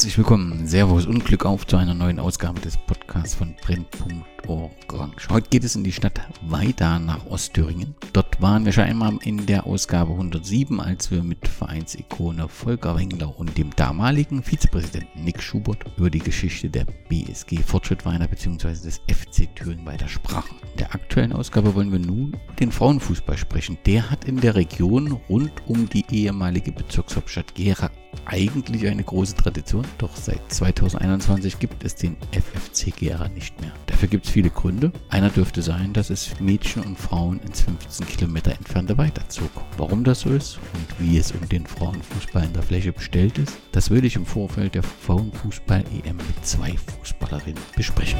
Herzlich willkommen, Servus und Glück auf zu einer neuen Ausgabe des Podcasts von Brennpunkt Orange. Heute geht es in die Stadt weiter nach Ostthüringen. Dort waren wir schon einmal in der Ausgabe 107, als wir mit Vereinsikone Volker Wengler und dem damaligen Vizepräsidenten Nick Schubert über die Geschichte der BSG Fortschrittweiner bzw. des FC Thüringen weiter sprachen. In der aktuellen Ausgabe wollen wir nun den Frauenfußball sprechen. Der hat in der Region rund um die ehemalige Bezirkshauptstadt Gera eigentlich eine große Tradition, doch seit 2021 gibt es den FFC Gera nicht mehr. Dafür gibt es viele Gründe. Einer dürfte sein, dass es Mädchen und Frauen ins 15 Kilometer entfernte weiterzog. Warum das so ist und wie es um den Frauenfußball in der Fläche bestellt ist, das würde ich im Vorfeld der Frauenfußball-EM mit zwei Fußballerinnen besprechen.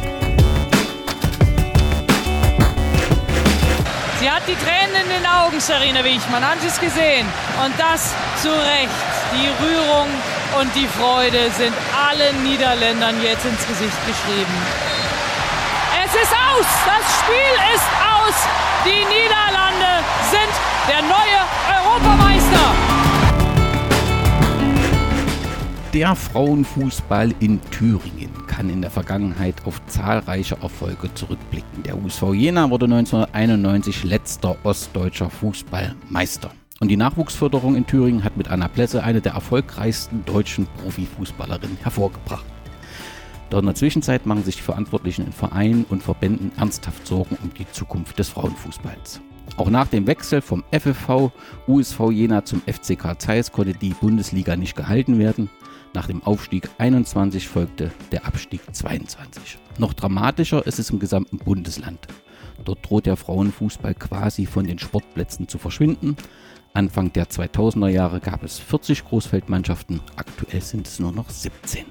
Sie hat die Tränen in den Augen, Sarina Wichmann. Haben Sie es gesehen? Und das zu Recht. Die Rührung und die Freude sind allen Niederländern jetzt ins Gesicht geschrieben. Ist aus! Das Spiel ist aus! Die Niederlande sind der neue Europameister! Der Frauenfußball in Thüringen kann in der Vergangenheit auf zahlreiche Erfolge zurückblicken. Der USV Jena wurde 1991 letzter ostdeutscher Fußballmeister. Und die Nachwuchsförderung in Thüringen hat mit Anna Plesse eine der erfolgreichsten deutschen Profifußballerinnen hervorgebracht. Doch in der Zwischenzeit machen sich die Verantwortlichen in Vereinen und Verbänden ernsthaft Sorgen um die Zukunft des Frauenfußballs. Auch nach dem Wechsel vom FFV USV Jena zum FCK Zeiss konnte die Bundesliga nicht gehalten werden. Nach dem Aufstieg 21 folgte der Abstieg 22. Noch dramatischer ist es im gesamten Bundesland. Dort droht der Frauenfußball quasi von den Sportplätzen zu verschwinden. Anfang der 2000er Jahre gab es 40 Großfeldmannschaften, aktuell sind es nur noch 17.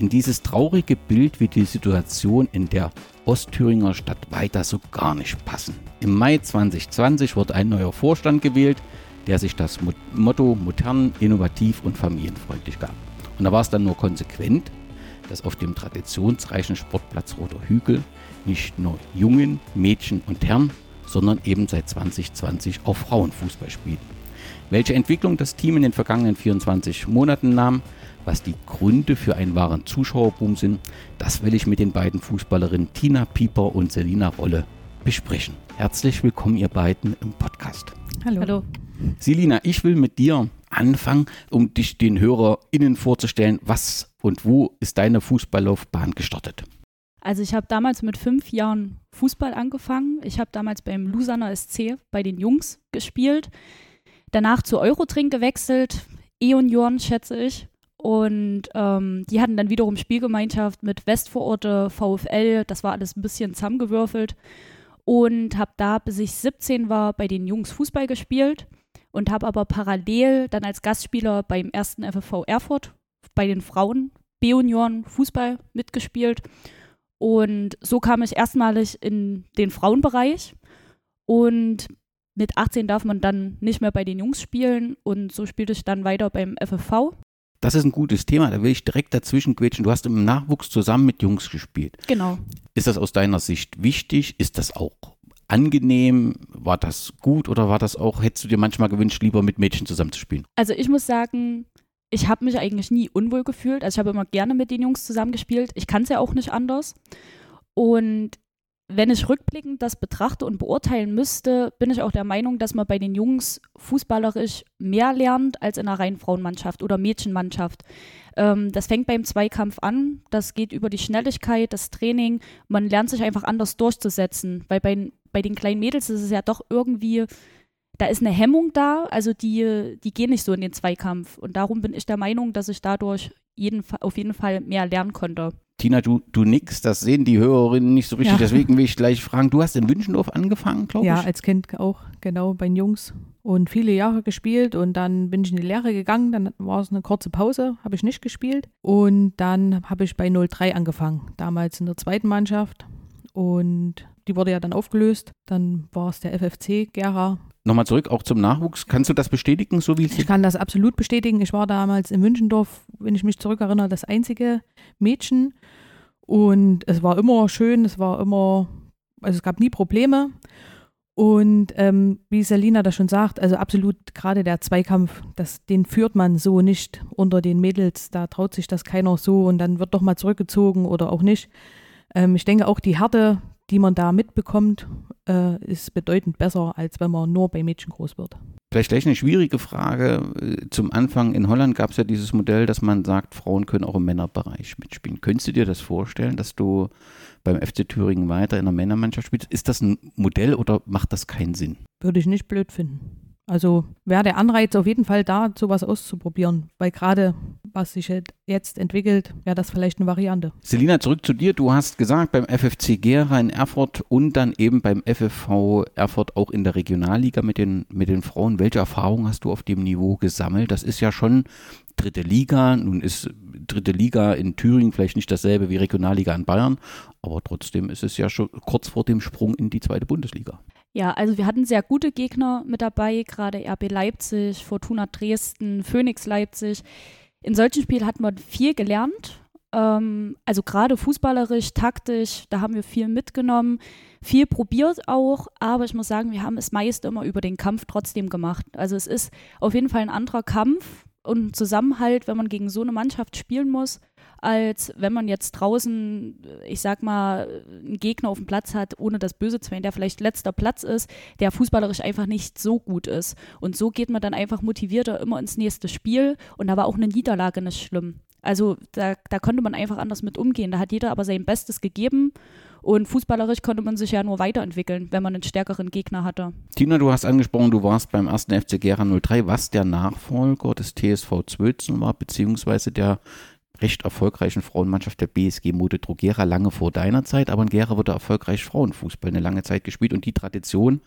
In dieses traurige Bild wird die Situation in der Ostthüringer Stadt weiter so gar nicht passen. Im Mai 2020 wurde ein neuer Vorstand gewählt, der sich das Motto modern, innovativ und familienfreundlich gab. Und da war es dann nur konsequent, dass auf dem traditionsreichen Sportplatz Roter Hügel nicht nur Jungen, Mädchen und Herren, sondern eben seit 2020 auch Frauenfußball spielen. Welche Entwicklung das Team in den vergangenen 24 Monaten nahm, was die Gründe für einen wahren Zuschauerboom sind, das will ich mit den beiden Fußballerinnen Tina Pieper und Selina Rolle besprechen. Herzlich willkommen, ihr beiden im Podcast. Hallo. Hallo. Selina, ich will mit dir anfangen, um dich den HörerInnen vorzustellen. Was und wo ist deine Fußballlaufbahn gestartet? Also ich habe damals mit fünf Jahren Fußball angefangen. Ich habe damals beim Lusaner SC bei den Jungs gespielt. Danach zu Eurotrink gewechselt, E-Union schätze ich. Und ähm, die hatten dann wiederum Spielgemeinschaft mit Westvororte, VfL. Das war alles ein bisschen zusammengewürfelt. Und habe da, bis ich 17 war, bei den Jungs Fußball gespielt und habe aber parallel dann als Gastspieler beim ersten FFV Erfurt bei den Frauen B-Union Fußball mitgespielt. Und so kam ich erstmalig in den Frauenbereich. Und mit 18 darf man dann nicht mehr bei den Jungs spielen. Und so spielte ich dann weiter beim FFV. Das ist ein gutes Thema, da will ich direkt dazwischen quetschen. Du hast im Nachwuchs zusammen mit Jungs gespielt. Genau. Ist das aus deiner Sicht wichtig? Ist das auch angenehm? War das gut oder war das auch, hättest du dir manchmal gewünscht, lieber mit Mädchen zusammenzuspielen? Also ich muss sagen, ich habe mich eigentlich nie unwohl gefühlt. Also ich habe immer gerne mit den Jungs zusammengespielt. Ich kann es ja auch nicht anders. Und wenn ich rückblickend das betrachte und beurteilen müsste, bin ich auch der Meinung, dass man bei den Jungs fußballerisch mehr lernt als in einer reinen Frauenmannschaft oder Mädchenmannschaft. Ähm, das fängt beim Zweikampf an, das geht über die Schnelligkeit, das Training. Man lernt sich einfach anders durchzusetzen, weil bei, bei den kleinen Mädels ist es ja doch irgendwie, da ist eine Hemmung da, also die, die gehen nicht so in den Zweikampf. Und darum bin ich der Meinung, dass ich dadurch jeden, auf jeden Fall mehr lernen konnte. Tina, du, du nix, das sehen die Hörerinnen nicht so richtig, ja. deswegen will ich gleich fragen, du hast in Wünschendorf angefangen, glaube ich? Ja, als Kind auch, genau, bei den Jungs und viele Jahre gespielt und dann bin ich in die Lehre gegangen, dann war es eine kurze Pause, habe ich nicht gespielt und dann habe ich bei 03 angefangen, damals in der zweiten Mannschaft und die wurde ja dann aufgelöst, dann war es der FFC Gera Nochmal zurück, auch zum Nachwuchs. Kannst du das bestätigen, so wie Ich kann das absolut bestätigen. Ich war damals in München,dorf wenn ich mich zurückerinnere, das einzige Mädchen. Und es war immer schön, es war immer, also es gab nie Probleme. Und ähm, wie Selina das schon sagt, also absolut gerade der Zweikampf, das, den führt man so nicht unter den Mädels. Da traut sich das keiner so und dann wird doch mal zurückgezogen oder auch nicht. Ähm, ich denke auch die Härte, die man da mitbekommt, äh, ist bedeutend besser, als wenn man nur bei Mädchen groß wird. Vielleicht gleich eine schwierige Frage. Zum Anfang in Holland gab es ja dieses Modell, dass man sagt, Frauen können auch im Männerbereich mitspielen. Könntest du dir das vorstellen, dass du beim FC Thüringen weiter in der Männermannschaft spielst? Ist das ein Modell oder macht das keinen Sinn? Würde ich nicht blöd finden. Also wäre der Anreiz auf jeden Fall da, sowas auszuprobieren, weil gerade was sich jetzt entwickelt, wäre das vielleicht eine Variante. Selina, zurück zu dir. Du hast gesagt, beim FFC Gera in Erfurt und dann eben beim FFV Erfurt auch in der Regionalliga mit den, mit den Frauen. Welche Erfahrungen hast du auf dem Niveau gesammelt? Das ist ja schon dritte Liga. Nun ist dritte Liga in Thüringen vielleicht nicht dasselbe wie Regionalliga in Bayern, aber trotzdem ist es ja schon kurz vor dem Sprung in die zweite Bundesliga. Ja, also wir hatten sehr gute Gegner mit dabei, gerade RB Leipzig, Fortuna Dresden, Phoenix Leipzig. In solchen Spielen hat man viel gelernt. Ähm, also gerade fußballerisch, taktisch, da haben wir viel mitgenommen, viel probiert auch, aber ich muss sagen, wir haben es meist immer über den Kampf trotzdem gemacht. Also es ist auf jeden Fall ein anderer Kampf und Zusammenhalt, wenn man gegen so eine Mannschaft spielen muss als wenn man jetzt draußen, ich sag mal, einen Gegner auf dem Platz hat, ohne das Böse zu meinen, der vielleicht letzter Platz ist, der fußballerisch einfach nicht so gut ist. Und so geht man dann einfach motivierter immer ins nächste Spiel und da war auch eine Niederlage nicht schlimm. Also da, da konnte man einfach anders mit umgehen. Da hat jeder aber sein Bestes gegeben und fußballerisch konnte man sich ja nur weiterentwickeln, wenn man einen stärkeren Gegner hatte. Tina, du hast angesprochen, du warst beim ersten FC Gera 03, was der Nachfolger des TSV Zwölzen war, beziehungsweise der recht erfolgreichen Frauenmannschaft der BSG Mode Drogera lange vor deiner Zeit, aber in Gera wurde erfolgreich Frauenfußball eine lange Zeit gespielt und die Tradition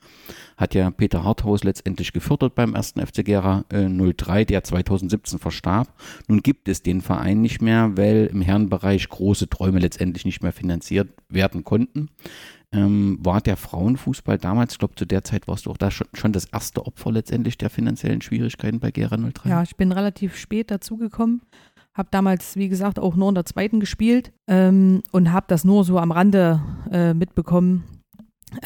hat ja Peter Harthaus letztendlich gefördert beim ersten FC Gera äh, 03, der 2017 verstarb. Nun gibt es den Verein nicht mehr, weil im Herrenbereich große Träume letztendlich nicht mehr finanziert werden konnten. Ähm, war der Frauenfußball damals, ich glaube zu der Zeit warst du auch da schon, schon das erste Opfer letztendlich der finanziellen Schwierigkeiten bei Gera 03? Ja, ich bin relativ spät dazugekommen habe damals, wie gesagt, auch nur in der zweiten gespielt ähm, und habe das nur so am Rande äh, mitbekommen.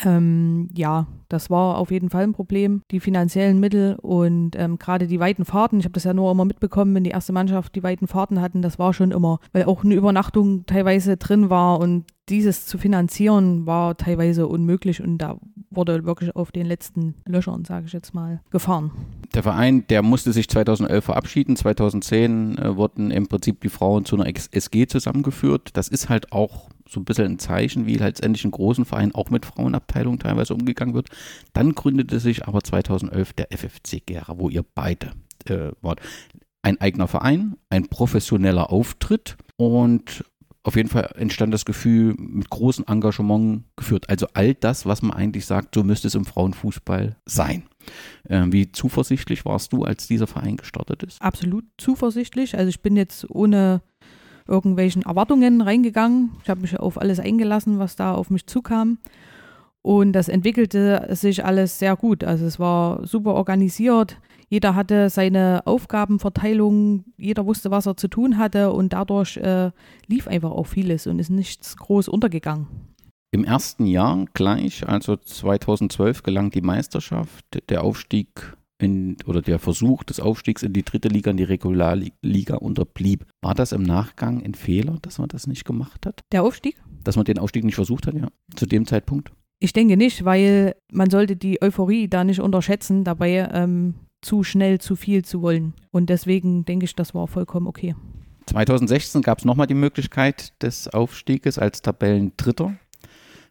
Ähm, ja, das war auf jeden Fall ein Problem, die finanziellen Mittel und ähm, gerade die weiten Fahrten. Ich habe das ja nur immer mitbekommen, wenn die erste Mannschaft die weiten Fahrten hatten. Das war schon immer, weil auch eine Übernachtung teilweise drin war und dieses zu finanzieren war teilweise unmöglich und da wurde wirklich auf den letzten Löchern, sage ich jetzt mal, gefahren. Der Verein, der musste sich 2011 verabschieden. 2010 äh, wurden im Prinzip die Frauen zu einer SG zusammengeführt. Das ist halt auch so ein bisschen ein Zeichen, wie letztendlich in großen Vereinen auch mit Frauenabteilungen teilweise umgegangen wird. Dann gründete sich aber 2011 der FFC Gera, wo ihr beide äh, wart. Ein eigener Verein, ein professioneller Auftritt und auf jeden Fall entstand das Gefühl, mit großem Engagement geführt. Also all das, was man eigentlich sagt, so müsste es im Frauenfußball sein. Ähm, wie zuversichtlich warst du, als dieser Verein gestartet ist? Absolut zuversichtlich. Also ich bin jetzt ohne irgendwelchen Erwartungen reingegangen. Ich habe mich auf alles eingelassen, was da auf mich zukam. Und das entwickelte sich alles sehr gut. Also es war super organisiert. Jeder hatte seine Aufgabenverteilung, jeder wusste, was er zu tun hatte und dadurch äh, lief einfach auch vieles und ist nichts groß untergegangen. Im ersten Jahr gleich, also 2012, gelang die Meisterschaft, der Aufstieg in, oder der Versuch des Aufstiegs in die dritte Liga, in die Regularliga unterblieb. War das im Nachgang ein Fehler, dass man das nicht gemacht hat? Der Aufstieg? Dass man den Aufstieg nicht versucht hat, ja, zu dem Zeitpunkt? Ich denke nicht, weil man sollte die Euphorie da nicht unterschätzen, dabei ähm, zu schnell zu viel zu wollen. Und deswegen denke ich, das war vollkommen okay. 2016 gab es nochmal die Möglichkeit des Aufstieges als Tabellendritter.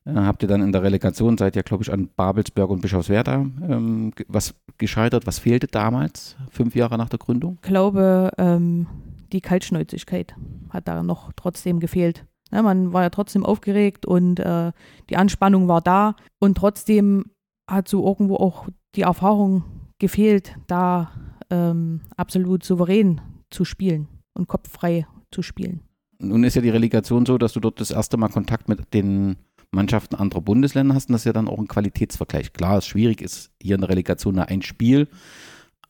Äh, habt ihr dann in der Relegation, seid ihr, glaube ich, an Babelsberg und Bischofswerda ähm, was gescheitert? Was fehlte damals, fünf Jahre nach der Gründung? Ich glaube, ähm, die Kaltschnäuzigkeit hat da noch trotzdem gefehlt. Ja, man war ja trotzdem aufgeregt und äh, die Anspannung war da und trotzdem hat so irgendwo auch die Erfahrung gefehlt, da ähm, absolut souverän zu spielen und kopffrei zu spielen. Nun ist ja die Relegation so, dass du dort das erste Mal Kontakt mit den Mannschaften anderer Bundesländer hast und das ist ja dann auch ein Qualitätsvergleich. Klar, es schwierig ist hier in der Relegation ein Spiel,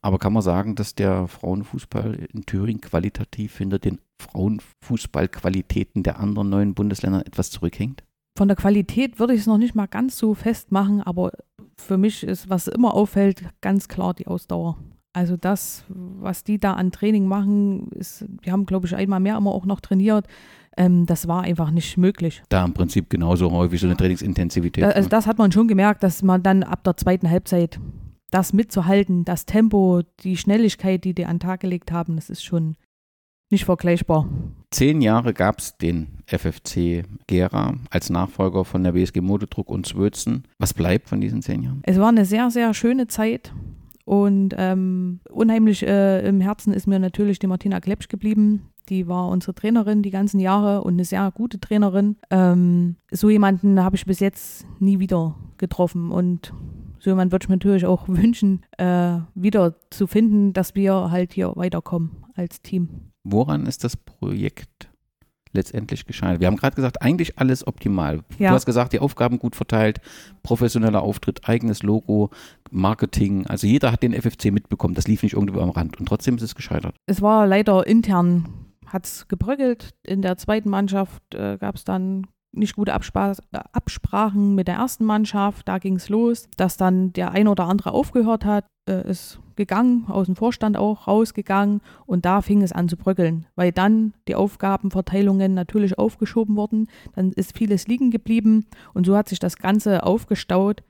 aber kann man sagen, dass der Frauenfußball in Thüringen qualitativ hinter den Frauenfußballqualitäten der anderen neuen Bundesländer etwas zurückhängt? von der Qualität würde ich es noch nicht mal ganz so festmachen, aber für mich ist, was immer auffällt, ganz klar die Ausdauer. Also das, was die da an Training machen, ist, wir haben, glaube ich, einmal mehr immer auch noch trainiert. Ähm, das war einfach nicht möglich. Da im Prinzip genauso häufig so eine Trainingsintensität. Da, also das hat man schon gemerkt, dass man dann ab der zweiten Halbzeit das mitzuhalten, das Tempo, die Schnelligkeit, die die an den Tag gelegt haben, das ist schon nicht vergleichbar. Zehn Jahre gab es den FFC Gera als Nachfolger von der WSG Modedruck und Zwötzen. Was bleibt von diesen zehn Jahren? Es war eine sehr, sehr schöne Zeit. Und ähm, unheimlich äh, im Herzen ist mir natürlich die Martina Klepsch geblieben. Die war unsere Trainerin die ganzen Jahre und eine sehr gute Trainerin. Ähm, so jemanden habe ich bis jetzt nie wieder getroffen. Und so jemanden würde ich mir natürlich auch wünschen, äh, wieder zu finden, dass wir halt hier weiterkommen als Team. Woran ist das Projekt letztendlich gescheitert? Wir haben gerade gesagt, eigentlich alles optimal. Ja. Du hast gesagt, die Aufgaben gut verteilt, professioneller Auftritt, eigenes Logo, Marketing. Also jeder hat den FFC mitbekommen. Das lief nicht irgendwo am Rand. Und trotzdem ist es gescheitert. Es war leider intern, hat es gebröckelt. In der zweiten Mannschaft äh, gab es dann nicht gute Abspra Absprachen mit der ersten Mannschaft. Da ging es los, dass dann der ein oder andere aufgehört hat, äh, ist gegangen, aus dem Vorstand auch rausgegangen und da fing es an zu bröckeln, weil dann die Aufgabenverteilungen natürlich aufgeschoben wurden, dann ist vieles liegen geblieben und so hat sich das Ganze aufgestaut,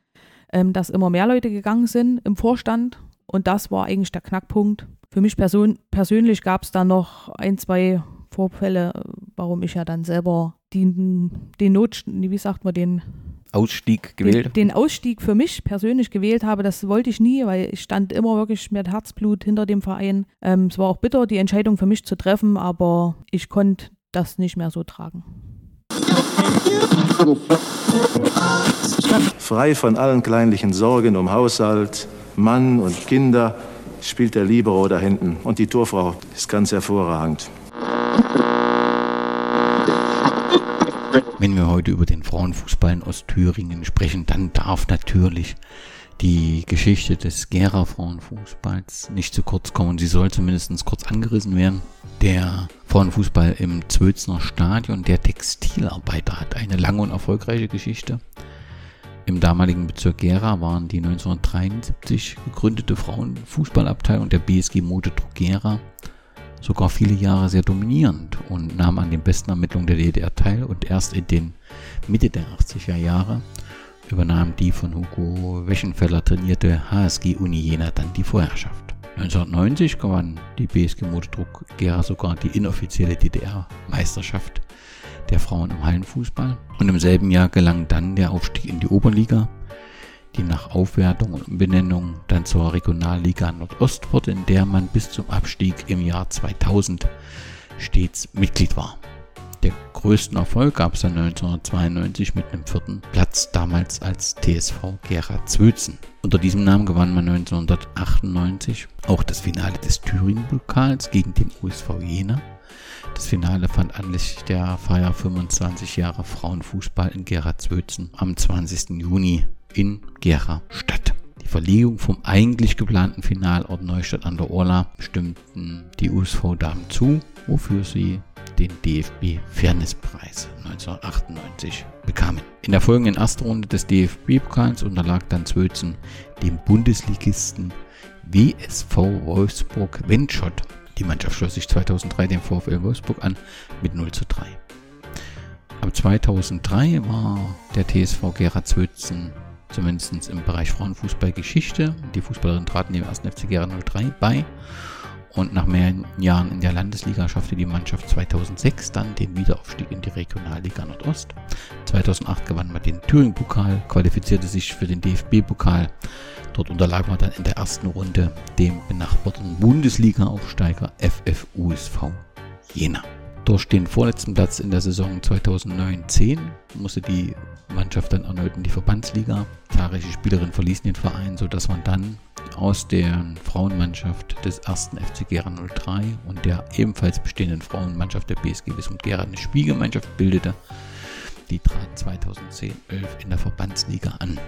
ähm, dass immer mehr Leute gegangen sind im Vorstand und das war eigentlich der Knackpunkt. Für mich person persönlich gab es da noch ein, zwei Vorfälle, warum ich ja dann selber den, den Not, wie sagt man, den Ausstieg gewählt? Den, den, Ausstieg für mich persönlich gewählt habe, das wollte ich nie, weil ich stand immer wirklich mit Herzblut hinter dem Verein. Ähm, es war auch bitter, die Entscheidung für mich zu treffen, aber ich konnte das nicht mehr so tragen. Frei von allen kleinlichen Sorgen um Haushalt, Mann und Kinder spielt der Libero da hinten. Und die Torfrau ist ganz hervorragend. Wenn wir heute über den Frauenfußball in Ostthüringen sprechen, dann darf natürlich die Geschichte des Gera Frauenfußballs nicht zu kurz kommen. Sie soll zumindest kurz angerissen werden. Der Frauenfußball im Zwölzner Stadion, der Textilarbeiter, hat eine lange und erfolgreiche Geschichte. Im damaligen Bezirk Gera waren die 1973 gegründete Frauenfußballabteilung der BSG Motodruck Gera sogar viele Jahre sehr dominierend und nahm an den besten Ermittlungen der DDR teil und erst in den Mitte der 80er Jahre übernahm die von Hugo Weschenfeller trainierte HSG Uni Jena dann die Vorherrschaft. 1990 gewann die BSG Motordruck Gera sogar die inoffizielle DDR-Meisterschaft der Frauen im Hallenfußball und im selben Jahr gelang dann der Aufstieg in die Oberliga die nach Aufwertung und Benennung dann zur Regionalliga Nordost wurde, in der man bis zum Abstieg im Jahr 2000 stets Mitglied war. Der größten Erfolg gab es dann 1992 mit einem vierten Platz, damals als TSV Gera Zwötzen. Unter diesem Namen gewann man 1998 auch das Finale des Thüringen-Pokals gegen den USV Jena. Das Finale fand anlässlich der Feier 25 Jahre Frauenfußball in Gera Zwötzen am 20. Juni in Gera statt. Die Verlegung vom eigentlich geplanten Finalort Neustadt an der Orla stimmten die USV-Damen zu, wofür sie den DFB Fairnesspreis 1998 bekamen. In der folgenden ersten Runde des DFB-Pokals unterlag dann Zwölzen dem Bundesligisten WSV Wolfsburg Wendschott. Die Mannschaft schloss sich 2003 dem VfL Wolfsburg an mit 0 zu 3. Ab 2003 war der TSV Gera Zwölzen zumindest im Bereich Frauenfußball Geschichte. Die Fußballerin traten dem 1. FC Gera 03 bei und nach mehreren Jahren in der Landesliga schaffte die Mannschaft 2006 dann den Wiederaufstieg in die Regionalliga Nordost. 2008 gewann man den Thüringen-Pokal, qualifizierte sich für den DFB-Pokal. Dort unterlag man dann in der ersten Runde dem benachbarten Bundesliga-Aufsteiger FFUSV Jena. Durch den vorletzten Platz in der Saison 2009-10 musste die Mannschaft dann erneut in die Verbandsliga. Zahlreiche Spielerinnen verließen den Verein, sodass man dann aus der Frauenmannschaft des ersten FC Gera 03 und der ebenfalls bestehenden Frauenmannschaft der BSG Wismut Gera eine Spielgemeinschaft bildete. Die trat 2010-11 in der Verbandsliga an.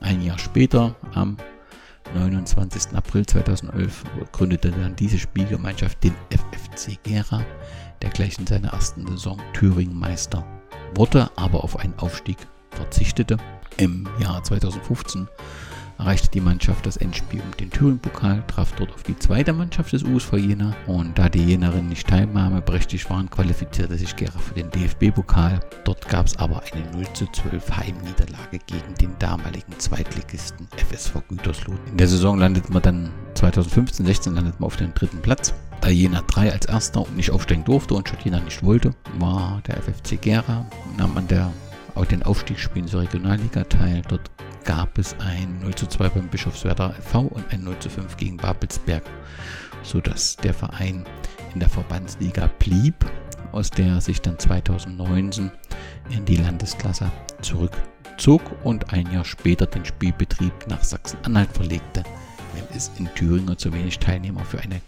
Ein Jahr später, am 29. April 2011, gründete dann diese Spielgemeinschaft den FFC Gera, der gleich in seiner ersten Saison Thüringen Meister wurde, aber auf einen Aufstieg verzichtete. Im Jahr 2015 erreichte die Mannschaft das Endspiel um den Thüringen-Pokal, traf dort auf die zweite Mannschaft des USV Jena und da die Jenerinnen nicht teilnahmeberechtigt waren, qualifizierte sich Gera für den DFB-Pokal. Dort gab es aber eine 0 zu 12 Heimniederlage gegen den damaligen Zweitligisten FSV Gütersloh. In der Saison landete man dann 2015-16 landet man auf dem dritten Platz. Da Jena 3 als erster und nicht aufsteigen durfte und Schottina nicht wollte, war der FFC Gera, nahm an der auch den Aufstiegsspielen zur Regionalliga teil. Dort gab es ein 0 zu 2 beim Bischofswerder FV und ein 0 zu 5 gegen Babelsberg, sodass der Verein in der Verbandsliga blieb, aus der sich dann 2019 in die Landesklasse zurückzog und ein Jahr später den Spielbetrieb nach Sachsen-Anhalt verlegte, wenn es in Thüringen zu wenig Teilnehmer für eine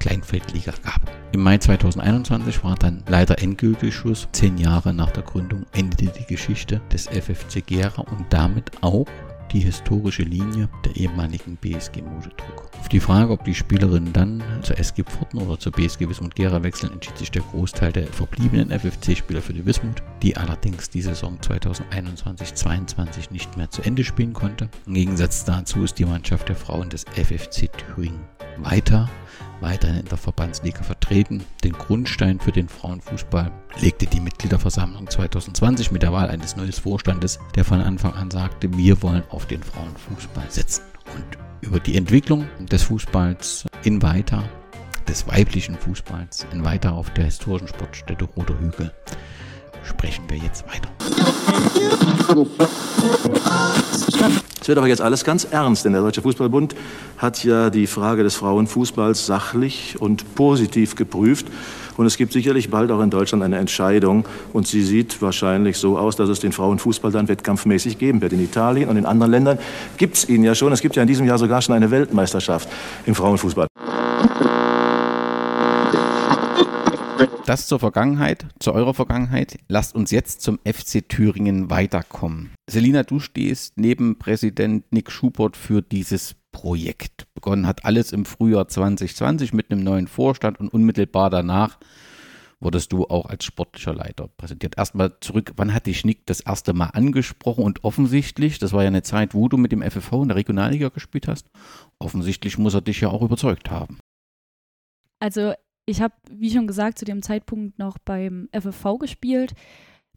Kleinfeldliga gab. Im Mai 2021 war dann leider endgültig Schluss. Zehn Jahre nach der Gründung endete die Geschichte des FFC Gera und damit auch die historische Linie der ehemaligen BSG Mosedruck. Auf die Frage, ob die Spielerinnen dann zur SG Pforten oder zur BSG Wismut Gera wechseln, entschied sich der Großteil der verbliebenen FFC-Spieler für die Wismut, die allerdings die Saison 2021-22 nicht mehr zu Ende spielen konnte. Im Gegensatz dazu ist die Mannschaft der Frauen des FFC Thüringen weiter weiterhin in der Verbandsliga vertreten. Den Grundstein für den Frauenfußball legte die Mitgliederversammlung 2020 mit der Wahl eines neuen Vorstandes, der von Anfang an sagte, wir wollen auf den Frauenfußball setzen. Und über die Entwicklung des Fußballs in weiter, des weiblichen Fußballs in weiter auf der historischen Sportstätte Roter Hügel sprechen wir jetzt weiter. Es wird aber jetzt alles ganz ernst, denn der Deutsche Fußballbund hat ja die Frage des Frauenfußballs sachlich und positiv geprüft. Und es gibt sicherlich bald auch in Deutschland eine Entscheidung. Und sie sieht wahrscheinlich so aus, dass es den Frauenfußball dann wettkampfmäßig geben wird. In Italien und in anderen Ländern gibt es ihn ja schon. Es gibt ja in diesem Jahr sogar schon eine Weltmeisterschaft im Frauenfußball. Das zur Vergangenheit, zu eurer Vergangenheit. Lasst uns jetzt zum FC Thüringen weiterkommen. Selina, du stehst neben Präsident Nick Schubert für dieses Projekt. Begonnen hat alles im Frühjahr 2020 mit einem neuen Vorstand und unmittelbar danach wurdest du auch als sportlicher Leiter präsentiert. Erstmal zurück, wann hat dich Nick das erste Mal angesprochen und offensichtlich, das war ja eine Zeit, wo du mit dem FFV in der Regionalliga gespielt hast, offensichtlich muss er dich ja auch überzeugt haben. Also ich habe, wie schon gesagt, zu dem Zeitpunkt noch beim FFV gespielt.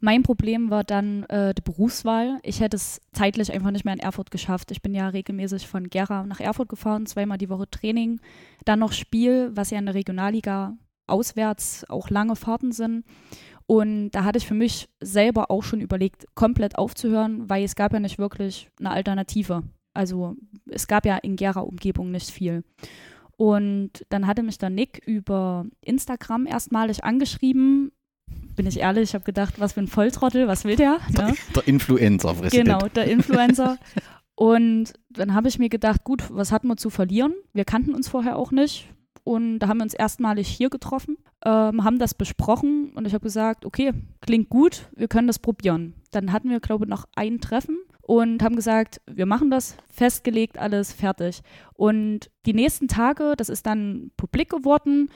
Mein Problem war dann äh, die Berufswahl. Ich hätte es zeitlich einfach nicht mehr in Erfurt geschafft. Ich bin ja regelmäßig von Gera nach Erfurt gefahren, zweimal die Woche Training, dann noch Spiel, was ja in der Regionalliga auswärts auch lange Fahrten sind. Und da hatte ich für mich selber auch schon überlegt, komplett aufzuhören, weil es gab ja nicht wirklich eine Alternative. Also es gab ja in Gera-Umgebung nicht viel. Und dann hatte mich dann Nick über Instagram erstmalig angeschrieben. Bin ich ehrlich, ich habe gedacht, was für ein Volltrottel, was will der? Der, ne? der Influencer, Präsident. Genau, der Influencer. Und dann habe ich mir gedacht, gut, was hatten wir zu verlieren? Wir kannten uns vorher auch nicht. Und da haben wir uns erstmalig hier getroffen, ähm, haben das besprochen und ich habe gesagt, okay, klingt gut, wir können das probieren. Dann hatten wir, glaube ich, noch ein Treffen und haben gesagt, wir machen das, festgelegt, alles fertig. Und die nächsten Tage, das ist dann publik geworden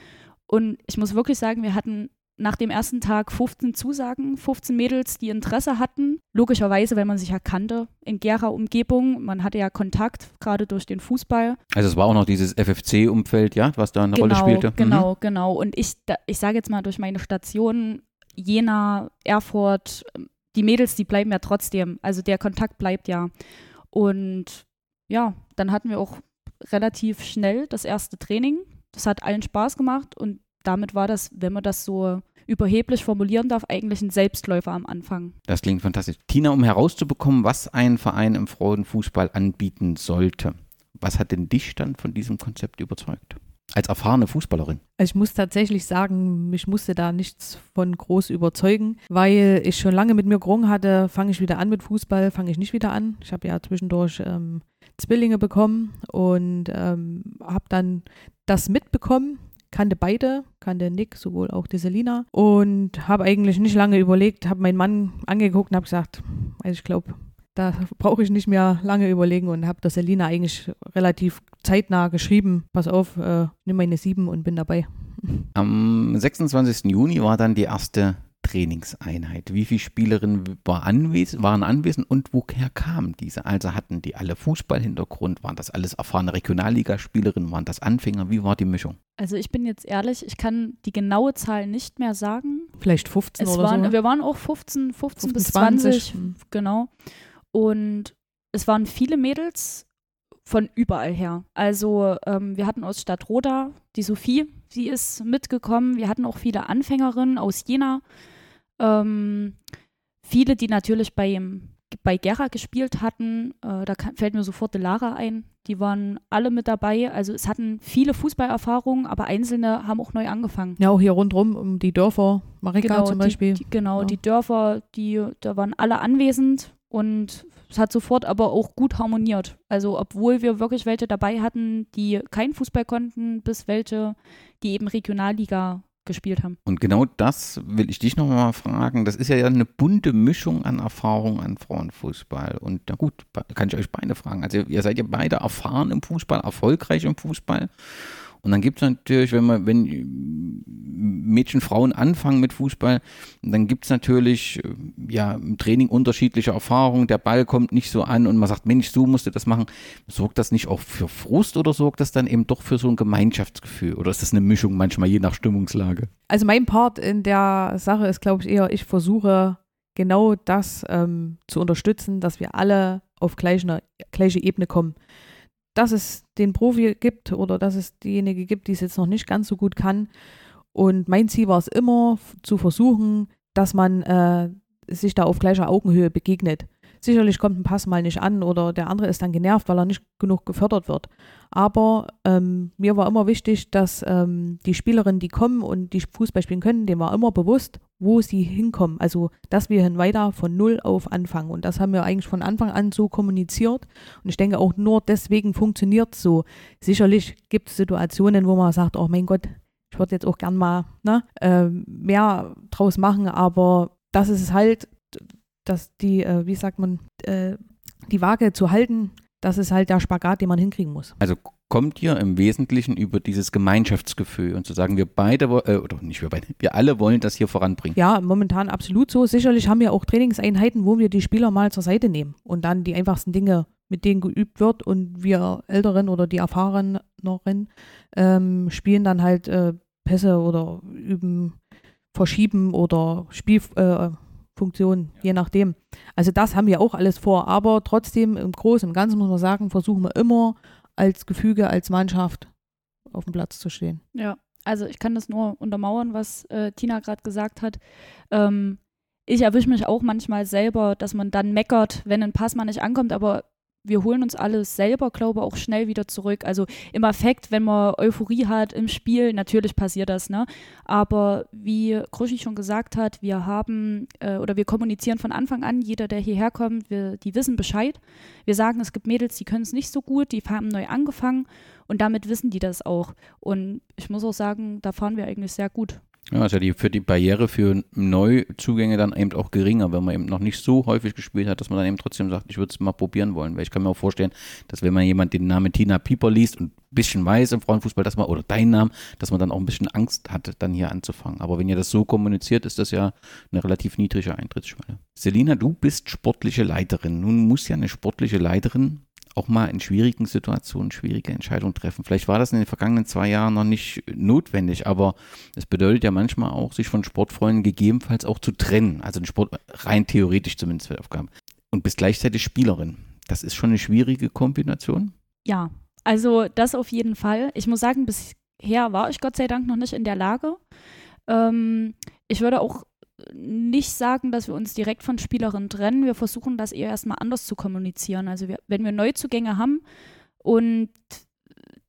und ich muss wirklich sagen, wir hatten nach dem ersten Tag 15 Zusagen, 15 Mädels, die Interesse hatten. Logischerweise, weil man sich ja kannte in Gera-Umgebung. Man hatte ja Kontakt, gerade durch den Fußball. Also es war auch noch dieses FFC-Umfeld, ja, was da eine genau, Rolle spielte. Genau, mhm. genau. Und ich, ich sage jetzt mal durch meine Station Jena, Erfurt, die Mädels, die bleiben ja trotzdem. Also der Kontakt bleibt ja. Und ja, dann hatten wir auch relativ schnell das erste Training. Das hat allen Spaß gemacht und damit war das, wenn man das so überheblich formulieren darf, eigentlich ein Selbstläufer am Anfang. Das klingt fantastisch. Tina, um herauszubekommen, was ein Verein im Frauenfußball anbieten sollte, was hat denn dich dann von diesem Konzept überzeugt? Als erfahrene Fußballerin? Ich muss tatsächlich sagen, mich musste da nichts von groß überzeugen, weil ich schon lange mit mir gerungen hatte, fange ich wieder an mit Fußball, fange ich nicht wieder an. Ich habe ja zwischendurch ähm, Zwillinge bekommen und ähm, habe dann das mitbekommen, kannte beide, kannte Nick, sowohl auch die Selina und habe eigentlich nicht lange überlegt, habe meinen Mann angeguckt und habe gesagt, also ich glaube, da brauche ich nicht mehr lange überlegen und habe der Selina eigentlich relativ zeitnah geschrieben, pass auf, äh, nimm meine sieben und bin dabei. Am 26. Juni war dann die erste Trainingseinheit? Wie viele Spielerinnen war anwes waren anwesend und woher kamen diese? Also hatten die alle Fußballhintergrund? Waren das alles erfahrene Regionalligaspielerinnen? Waren das Anfänger? Wie war die Mischung? Also ich bin jetzt ehrlich, ich kann die genaue Zahl nicht mehr sagen. Vielleicht 15 Es oder waren, so. Wir waren auch 15, 15, 15, bis 20. 20, genau. Und es waren viele Mädels von überall her. Also ähm, wir hatten aus Stadtroda die Sophie, sie ist mitgekommen. Wir hatten auch viele Anfängerinnen aus Jena. Ähm, viele, die natürlich bei, bei Gera gespielt hatten. Äh, da kann, fällt mir sofort die Lara ein. Die waren alle mit dabei. Also es hatten viele Fußballerfahrungen, aber einzelne haben auch neu angefangen. Ja, auch hier rundherum um die Dörfer, Marika zum Beispiel. Die, die, genau, Ja. die Dörfer, die, da waren alle anwesend und es hat sofort aber auch gut harmoniert. Also obwohl wir wirklich welche dabei hatten, die kein Fußball konnten, bis welche, die eben Regionalliga gespielt haben. Und genau das will ich dich nochmal fragen. Das ist ja eine bunte Mischung an Erfahrung an Frauenfußball. Und na gut, kann ich euch beide fragen. Also ihr seid ja beide erfahren im Fußball, erfolgreich im Fußball. Und dann gibt es natürlich, wenn man, wenn Mädchen, Frauen anfangen mit Fußball, dann gibt es natürlich äh, ja im Training unterschiedliche Erfahrungen. Der Ball kommt nicht so an und man sagt, Mensch, so musst du das machen. Sorgt das nicht auch für Frust oder sorgt das dann eben doch für so ein Gemeinschaftsgefühl? Oder ist das eine Mischung manchmal je nach Stimmungslage? Also mein Part in der Sache ist, glaube ich, eher, ich versuche genau das ähm, zu unterstützen, dass wir alle auf gleicher, gleiche Ebene kommen. Dass es den Profi gibt oder dass es diejenige gibt, die es jetzt noch nicht ganz so gut kann. Und mein Ziel war es immer zu versuchen, dass man äh, sich da auf gleicher Augenhöhe begegnet. Sicherlich kommt ein Pass mal nicht an oder der andere ist dann genervt, weil er nicht genug gefördert wird. Aber ähm, mir war immer wichtig, dass ähm, die Spielerinnen, die kommen und die Fußball spielen können, denen war immer bewusst, wo sie hinkommen. Also, dass wir hin weiter von Null auf anfangen. Und das haben wir eigentlich von Anfang an so kommuniziert. Und ich denke auch nur deswegen funktioniert es so. Sicherlich gibt es Situationen, wo man sagt, oh mein Gott, ich würde jetzt auch gern mal ne, ähm, mehr draus machen, aber das ist halt, dass die, äh, wie sagt man, äh, die Waage zu halten, das ist halt der Spagat, den man hinkriegen muss. Also kommt ihr im Wesentlichen über dieses Gemeinschaftsgefühl und zu sagen, wir beide, äh, oder nicht wir beide, wir alle wollen das hier voranbringen. Ja, momentan absolut so. Sicherlich haben wir auch Trainingseinheiten, wo wir die Spieler mal zur Seite nehmen und dann die einfachsten Dinge mit denen geübt wird und wir Älteren oder die Erfahreneren ähm, spielen dann halt äh, Pässe oder üben, verschieben oder Spielfunktionen, äh, Funktionen, je nachdem. Also das haben wir auch alles vor, aber trotzdem im Großen und Ganzen muss man sagen, versuchen wir immer als Gefüge, als Mannschaft auf dem Platz zu stehen. Ja, also ich kann das nur untermauern, was äh, Tina gerade gesagt hat. Ähm, ich erwische mich auch manchmal selber, dass man dann meckert, wenn ein Pass mal nicht ankommt, aber wir holen uns alles selber, glaube auch schnell wieder zurück. Also im Affekt, wenn man Euphorie hat im Spiel, natürlich passiert das, ne? Aber wie Kruschi schon gesagt hat, wir haben äh, oder wir kommunizieren von Anfang an, jeder, der hierher kommt, wir, die wissen Bescheid. Wir sagen, es gibt Mädels, die können es nicht so gut, die haben neu angefangen und damit wissen die das auch. Und ich muss auch sagen, da fahren wir eigentlich sehr gut. Ja, ist ja die, für die Barriere für Neuzugänge dann eben auch geringer, wenn man eben noch nicht so häufig gespielt hat, dass man dann eben trotzdem sagt, ich würde es mal probieren wollen. Weil ich kann mir auch vorstellen, dass wenn man jemand den Namen Tina Pieper liest und ein bisschen weiß im Frauenfußball, dass man, oder deinen Namen, dass man dann auch ein bisschen Angst hat, dann hier anzufangen. Aber wenn ihr das so kommuniziert, ist das ja eine relativ niedrige Eintrittsschwelle. Selina, du bist sportliche Leiterin. Nun muss ja eine sportliche Leiterin auch mal in schwierigen Situationen schwierige Entscheidungen treffen. Vielleicht war das in den vergangenen zwei Jahren noch nicht notwendig, aber es bedeutet ja manchmal auch, sich von Sportfreunden gegebenenfalls auch zu trennen. Also den Sport rein theoretisch zumindest für Aufgaben. Und bist gleichzeitig Spielerin. Das ist schon eine schwierige Kombination. Ja, also das auf jeden Fall. Ich muss sagen, bisher war ich Gott sei Dank noch nicht in der Lage. Ähm, ich würde auch nicht sagen, dass wir uns direkt von Spielerinnen trennen. Wir versuchen das eher erstmal anders zu kommunizieren. Also wir, wenn wir Neuzugänge haben und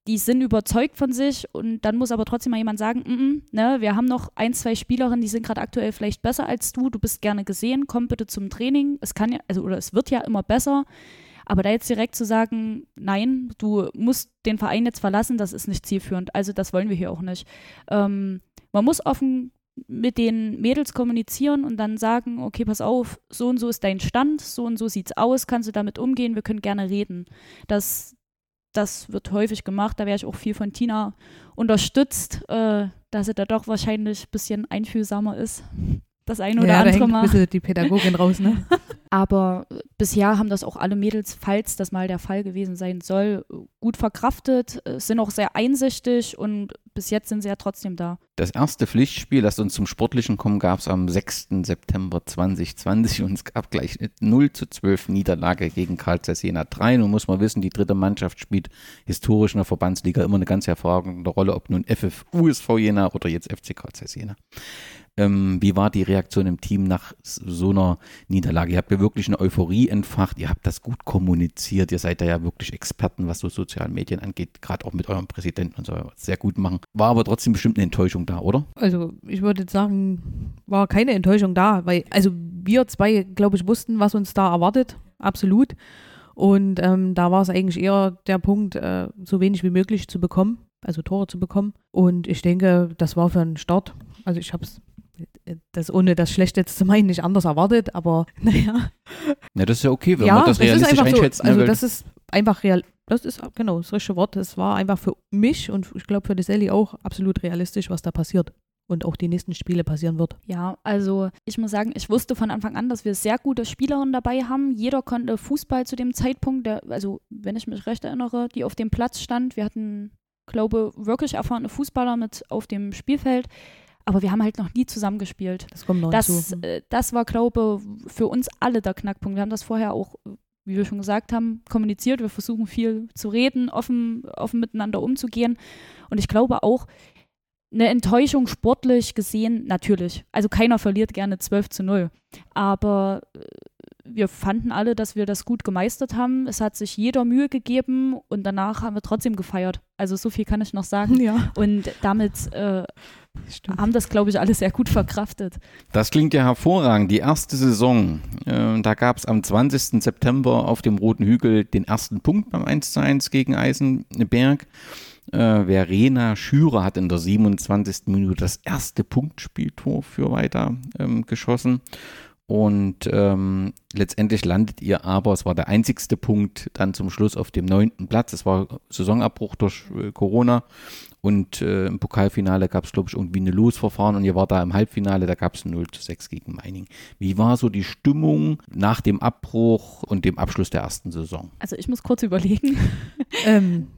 die sind überzeugt von sich und dann muss aber trotzdem mal jemand sagen, mm -mm, ne, wir haben noch ein, zwei Spielerinnen, die sind gerade aktuell vielleicht besser als du, du bist gerne gesehen, komm bitte zum Training. Es kann ja, also oder es wird ja immer besser. Aber da jetzt direkt zu sagen, nein, du musst den Verein jetzt verlassen, das ist nicht zielführend. Also das wollen wir hier auch nicht. Ähm, man muss offen mit den Mädels kommunizieren und dann sagen, okay, pass auf, so und so ist dein Stand, so und so sieht's aus, kannst du damit umgehen, wir können gerne reden. Das, das wird häufig gemacht, da wäre ich auch viel von Tina unterstützt, äh, dass sie da doch wahrscheinlich ein bisschen einfühlsamer ist. Das eine oder ja, da andere hängt ein Mal. bisschen die Pädagogin raus, ne? Aber bisher haben das auch alle Mädels, falls das mal der Fall gewesen sein soll, gut verkraftet, äh, sind auch sehr einsichtig und bis jetzt sind sie ja trotzdem da. Das erste Pflichtspiel, das uns zum Sportlichen kommen, gab es am 6. September 2020 und es gab gleich eine 0 zu 12 Niederlage gegen Karl Zeiss Jena 3. Nun muss man wissen, die dritte Mannschaft spielt historisch in der Verbandsliga immer eine ganz hervorragende Rolle, ob nun FF USV Jena oder jetzt FC Karl Zeiss Jena. Ähm, wie war die Reaktion im Team nach so einer Niederlage? Ihr habt ja wirklich eine Euphorie entfacht, ihr habt das gut kommuniziert, ihr seid da ja wirklich Experten, was so soziale Medien angeht, gerade auch mit eurem Präsidenten und so, sehr gut machen. War aber trotzdem bestimmt eine Enttäuschung da, oder? Also ich würde sagen, war keine Enttäuschung da, weil also wir zwei, glaube ich, wussten, was uns da erwartet, absolut. Und ähm, da war es eigentlich eher der Punkt, äh, so wenig wie möglich zu bekommen, also Tore zu bekommen. Und ich denke, das war für einen Start. Also ich habe es, das ohne das schlecht jetzt zu meinen, nicht anders erwartet, aber naja. Ja, das ist ja okay, wenn ja, man das ist realistisch einfach einschätzt. so, also weil- das ist einfach real, das ist genau das richtige Wort. Es war einfach für mich und ich glaube für die Sally auch absolut realistisch, was da passiert und auch die nächsten Spiele passieren wird. Ja, also ich muss sagen, ich wusste von Anfang an, dass wir sehr gute Spielerinnen dabei haben. Jeder konnte Fußball zu dem Zeitpunkt, der, also wenn ich mich recht erinnere, die auf dem Platz stand. Wir hatten, glaube wirklich erfahrene Fußballer mit auf dem Spielfeld, aber wir haben halt noch nie zusammengespielt. Das kommt noch Das, hinzu. äh, das war, glaube für uns alle der Knackpunkt. Wir haben das vorher auch, wie wir schon gesagt haben, kommuniziert. Wir versuchen viel zu reden, offen, offen miteinander umzugehen. Und ich glaube auch, eine Enttäuschung sportlich gesehen, natürlich. Also keiner verliert gerne 12 zu 0. Aber äh, wir fanden alle, dass wir das gut gemeistert haben. Es hat sich jeder Mühe gegeben und danach haben wir trotzdem gefeiert. Also so viel kann ich noch sagen. Ja, Und damit äh, stimmt. haben das, glaube ich, alle sehr gut verkraftet. Das klingt ja hervorragend. Die erste Saison, äh, da gab es am 20. September auf dem Roten Hügel den ersten Punkt beim 1 zu 1 gegen Eisenberg. Äh, Verena Schürer hat in der 27. Minute das erste Punktspieltor für weiter ähm, geschossen. Und ähm, letztendlich landet ihr aber, es war der einzigste Punkt, dann zum Schluss auf dem neunten Platz. Es war Saisonabbruch durch äh, Corona. Und äh, im Pokalfinale gab es, glaube ich, irgendwie eine Losverfahren und ihr war da im Halbfinale, da gab es 0 zu 6 gegen Meining. Wie war so die Stimmung nach dem Abbruch und dem Abschluss der ersten Saison? Also ich muss kurz überlegen. ähm,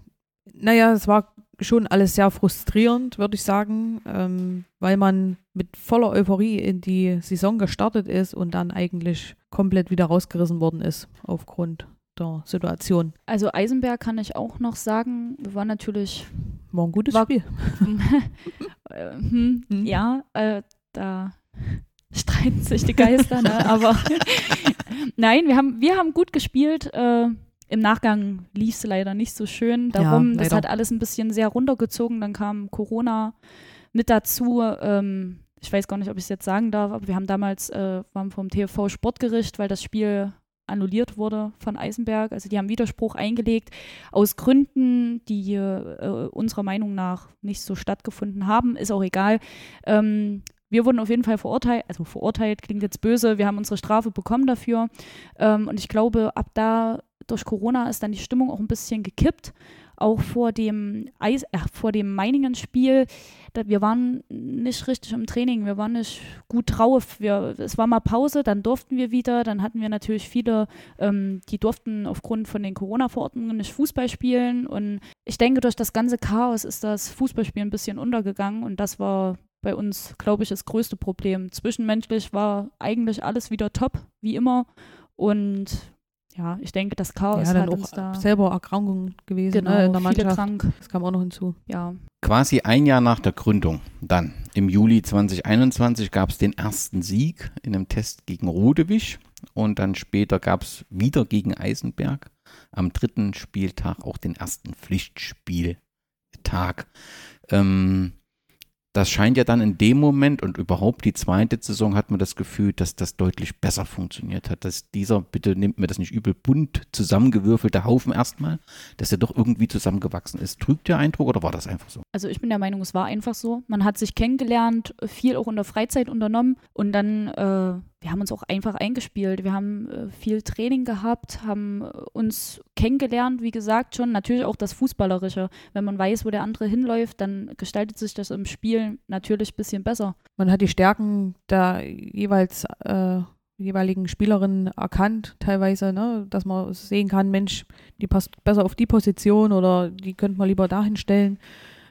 naja, es war schon alles sehr frustrierend, würde ich sagen, ähm, weil man mit voller Euphorie in die Saison gestartet ist und dann eigentlich komplett wieder rausgerissen worden ist aufgrund der Situation. Also Eisenberg kann ich auch noch sagen, wir waren natürlich, War ein gutes War- Spiel. äh, hm, Hm. ja, äh, da streiten sich die Geister, ne? aber nein, wir haben, wir haben gut gespielt. Äh, Im Nachgang lief es leider nicht so schön. Darum, das leider. hat alles ein bisschen sehr runtergezogen. Dann kam Corona mit dazu. Ähm, ich weiß gar nicht, ob ich es jetzt sagen darf, aber wir haben damals, äh, waren vom TV Sportgericht, weil das Spiel annulliert wurde von Eisenberg. Also die haben Widerspruch eingelegt aus Gründen, die äh, unserer Meinung nach nicht so stattgefunden haben. Ist auch egal. Ähm, wir wurden auf jeden Fall verurteilt, also verurteilt klingt jetzt böse, wir haben unsere Strafe bekommen dafür. Ähm, und ich glaube, ab da durch Corona ist dann die Stimmung auch ein bisschen gekippt. Auch vor dem Eis, äh, vor dem Meiningen-Spiel, wir waren nicht richtig im Training, wir waren nicht gut drauf. Wir, es war mal Pause, dann durften wir wieder, dann hatten wir natürlich viele, ähm, die durften aufgrund von den Corona-Verordnungen nicht Fußball spielen. Und ich denke, durch das ganze Chaos ist das Fußballspiel ein bisschen untergegangen und das war bei uns, glaube ich, das größte Problem. Zwischenmenschlich war eigentlich alles wieder top, wie immer. Und ja, ich denke, das Chaos ja, dann hat auch uns da selber Erkrankungen gewesen genau, ne, in der viele Mannschaft. krank. Das kam auch noch hinzu. Ja, Quasi ein Jahr nach der Gründung, dann im Juli 2021 gab es den ersten Sieg in einem Test gegen Rodewig und dann später gab es wieder gegen Eisenberg am dritten Spieltag auch den ersten Pflichtspieltag. Ähm, das scheint ja dann in dem Moment und überhaupt die zweite Saison hat man das Gefühl, dass das deutlich besser funktioniert hat. Dass dieser, bitte nimmt mir das nicht übel, bunt zusammengewürfelte Haufen erstmal, dass er doch irgendwie zusammengewachsen ist. Trügt der Eindruck oder war das einfach so? also ich bin der Meinung, es war einfach so. Man hat sich kennengelernt, viel auch in der Freizeit unternommen und dann äh, wir haben uns auch einfach eingespielt. Wir haben äh, viel Training gehabt, haben äh, uns kennengelernt, wie gesagt schon. Natürlich auch das Fußballerische. Wenn man weiß, wo der andere hinläuft, dann gestaltet sich das im Spiel natürlich ein bisschen besser. Man hat die Stärken der jeweils äh, jeweiligen Spielerinnen erkannt, teilweise, ne? dass man sehen kann, Mensch, die passt besser auf die Position oder die könnte man lieber dahin stellen.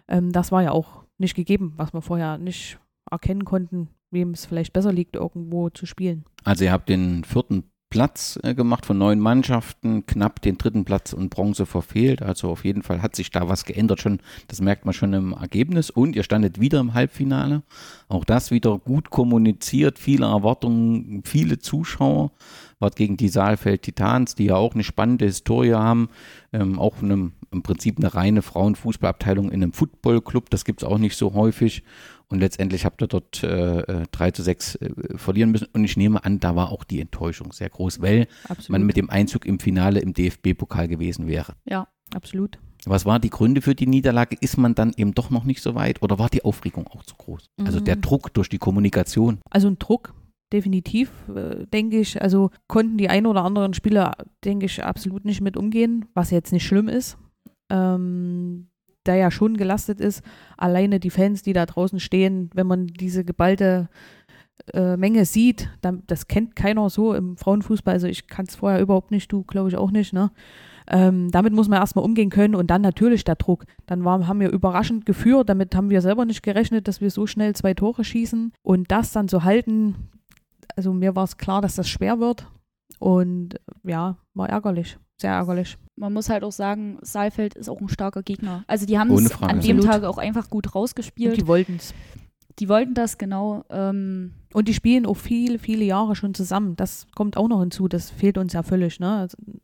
Ähm, das war ja auch nicht gegeben, was wir vorher nicht erkennen konnten, wem es vielleicht besser liegt, irgendwo zu spielen. Also ihr habt den vierten Platz äh, gemacht von neun Mannschaften, knapp den dritten Platz und Bronze verfehlt. Also auf jeden Fall hat sich da was geändert schon. Das merkt man schon im Ergebnis. Und ihr standet wieder im Halbfinale. Auch das wieder gut kommuniziert, viele Erwartungen, viele Zuschauer. Wart gegen die Saalfeld Titans, die ja auch eine spannende Historie haben. Ähm, auch einem, im Prinzip eine reine Frauenfußballabteilung in einem Footballclub. Das gibt es auch nicht so häufig. Und letztendlich habt ihr dort äh, 3 äh, zu 6 äh, verlieren müssen. Und ich nehme an, da war auch die Enttäuschung sehr groß, weil absolut. man mit dem Einzug im Finale im DFB-Pokal gewesen wäre. Ja, absolut. Was waren die Gründe für die Niederlage? Ist man dann eben doch noch nicht so weit oder war die Aufregung auch zu groß? Mhm. Also der mhm. Druck durch die Kommunikation. Also ein Druck, definitiv, äh, denke ich. Also konnten die ein oder anderen Spieler, denke ich, absolut nicht mit umgehen, was jetzt nicht schlimm ist. Ähm, der ja schon gelastet ist, alleine die Fans, die da draußen stehen, wenn man diese geballte äh, Menge sieht, dann, das kennt keiner so im Frauenfußball. Also ich kann es vorher überhaupt nicht, du glaube ich auch nicht. Ne? Ähm, damit muss man erstmal umgehen können und dann natürlich der Druck. Dann war, haben wir überraschend geführt, damit haben wir selber nicht gerechnet, dass wir so schnell zwei Tore schießen und das dann zu halten. Also mir war es klar, dass das schwer wird und ja, war ärgerlich sehr ärgerlich. Man muss halt auch sagen, Saalfeld ist auch ein starker Gegner. Also die haben es an dem Tag auch einfach gut rausgespielt. Und die wollten es. Die wollten das, genau. Ähm und die spielen auch viele, viele Jahre schon zusammen. Das kommt auch noch hinzu. Das fehlt uns ja völlig. Ne? Also, die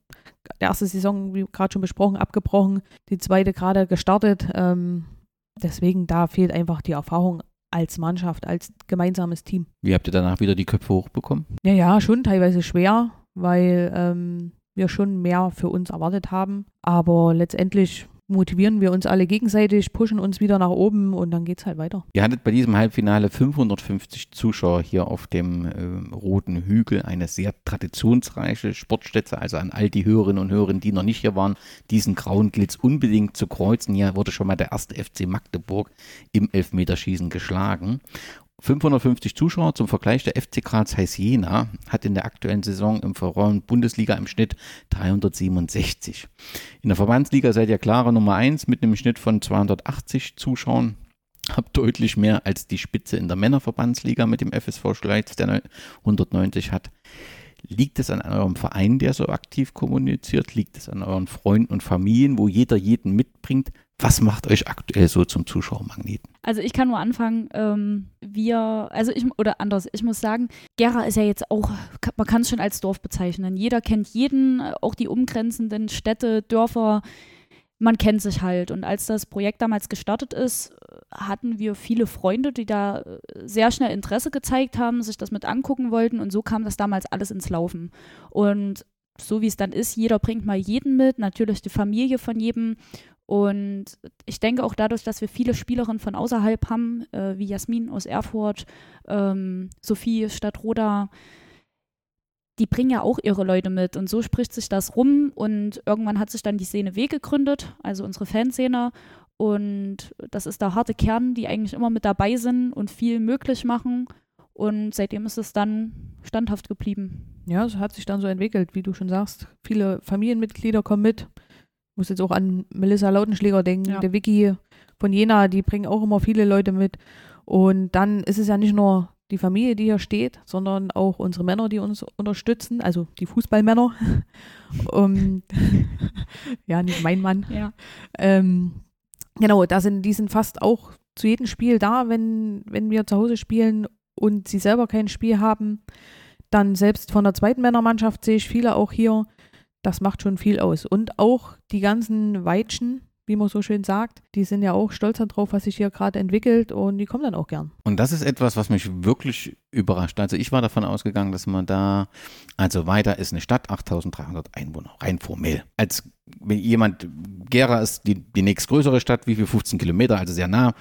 erste Saison, wie gerade schon besprochen, abgebrochen. Die zweite gerade gestartet. Ähm, deswegen, da fehlt einfach die Erfahrung als Mannschaft, als gemeinsames Team. Wie habt ihr danach wieder die Köpfe hochbekommen? Ja, ja, schon teilweise schwer, weil ähm, wir schon mehr für uns erwartet haben. Aber letztendlich motivieren wir uns alle gegenseitig, pushen uns wieder nach oben und dann geht es halt weiter. Ihr hattet bei diesem Halbfinale 550 Zuschauer hier auf dem äh, Roten Hügel, eine sehr traditionsreiche Sportstätte, also an all die Hörerinnen und Hörer, die noch nicht hier waren, diesen grauen Glitz unbedingt zu kreuzen. Hier wurde schon mal der erste FC Magdeburg im Elfmeterschießen geschlagen 550 Zuschauer zum Vergleich. Der FC Karl Zeiss Jena hat in der aktuellen Saison im Frauen-Bundesliga im Schnitt 367. In der Verbandsliga seid ihr klare Nummer 1 mit einem Schnitt von 280 Zuschauern. Habt deutlich mehr als die Spitze in der Männerverbandsliga mit dem FSV Schleiz, der 190 hat. Liegt es an eurem Verein, der so aktiv kommuniziert? Liegt es an euren Freunden und Familien, wo jeder jeden mitbringt? Was macht euch aktuell so zum Zuschauermagneten? Also ich kann nur anfangen, ähm, wir, also ich, oder anders, ich muss sagen, Gera ist ja jetzt auch, man kann es schon als Dorf bezeichnen. Jeder kennt jeden, auch die umgrenzenden Städte, Dörfer, man kennt sich halt. Und als das Projekt damals gestartet ist, hatten wir viele Freunde, die da äh, sehr schnell Interesse gezeigt haben, sich das mit angucken wollten. Und so kam das damals alles ins Laufen. Und so wie es dann ist, jeder bringt mal jeden mit, natürlich die Familie von jedem. Und ich denke auch dadurch, dass wir viele Spielerinnen von außerhalb haben, äh, wie Jasmin aus Erfurt, ähm, Sophie Stadtroda, die bringen ja auch ihre Leute mit. Und so spricht sich das rum. Und irgendwann hat sich dann die Szene W gegründet, also unsere Fanszene. Und das ist der harte Kern, die eigentlich immer mit dabei sind und viel möglich machen. Und seitdem ist es dann standhaft geblieben. Ja, es hat sich dann so entwickelt, wie du schon sagst. Viele Familienmitglieder kommen mit muss jetzt auch an Melissa Lautenschläger denken, ja. der Vicky von Jena, die bringen auch immer viele Leute mit. Und dann ist es ja nicht nur die Familie, die hier steht, sondern auch unsere Männer, die uns unterstützen, also die Fußballmänner. um, ja, nicht mein Mann. Ja. Ähm, genau, da sind, die sind fast auch zu jedem Spiel da, wenn, wenn wir zu Hause spielen und sie selber kein Spiel haben. Dann selbst von der zweiten Männermannschaft sehe ich viele auch hier, das macht schon viel aus. Und auch die ganzen Weitschen, wie man so schön sagt, die sind ja auch stolz darauf, was sich hier gerade entwickelt und die kommen dann auch gern. Und das ist etwas, was mich wirklich überrascht. Also ich war davon ausgegangen, dass man da, also weiter ist eine Stadt, 8300 Einwohner, rein formell. Als wenn jemand, Gera ist die, die nächstgrößere Stadt, wie viel 15 Kilometer, also sehr nah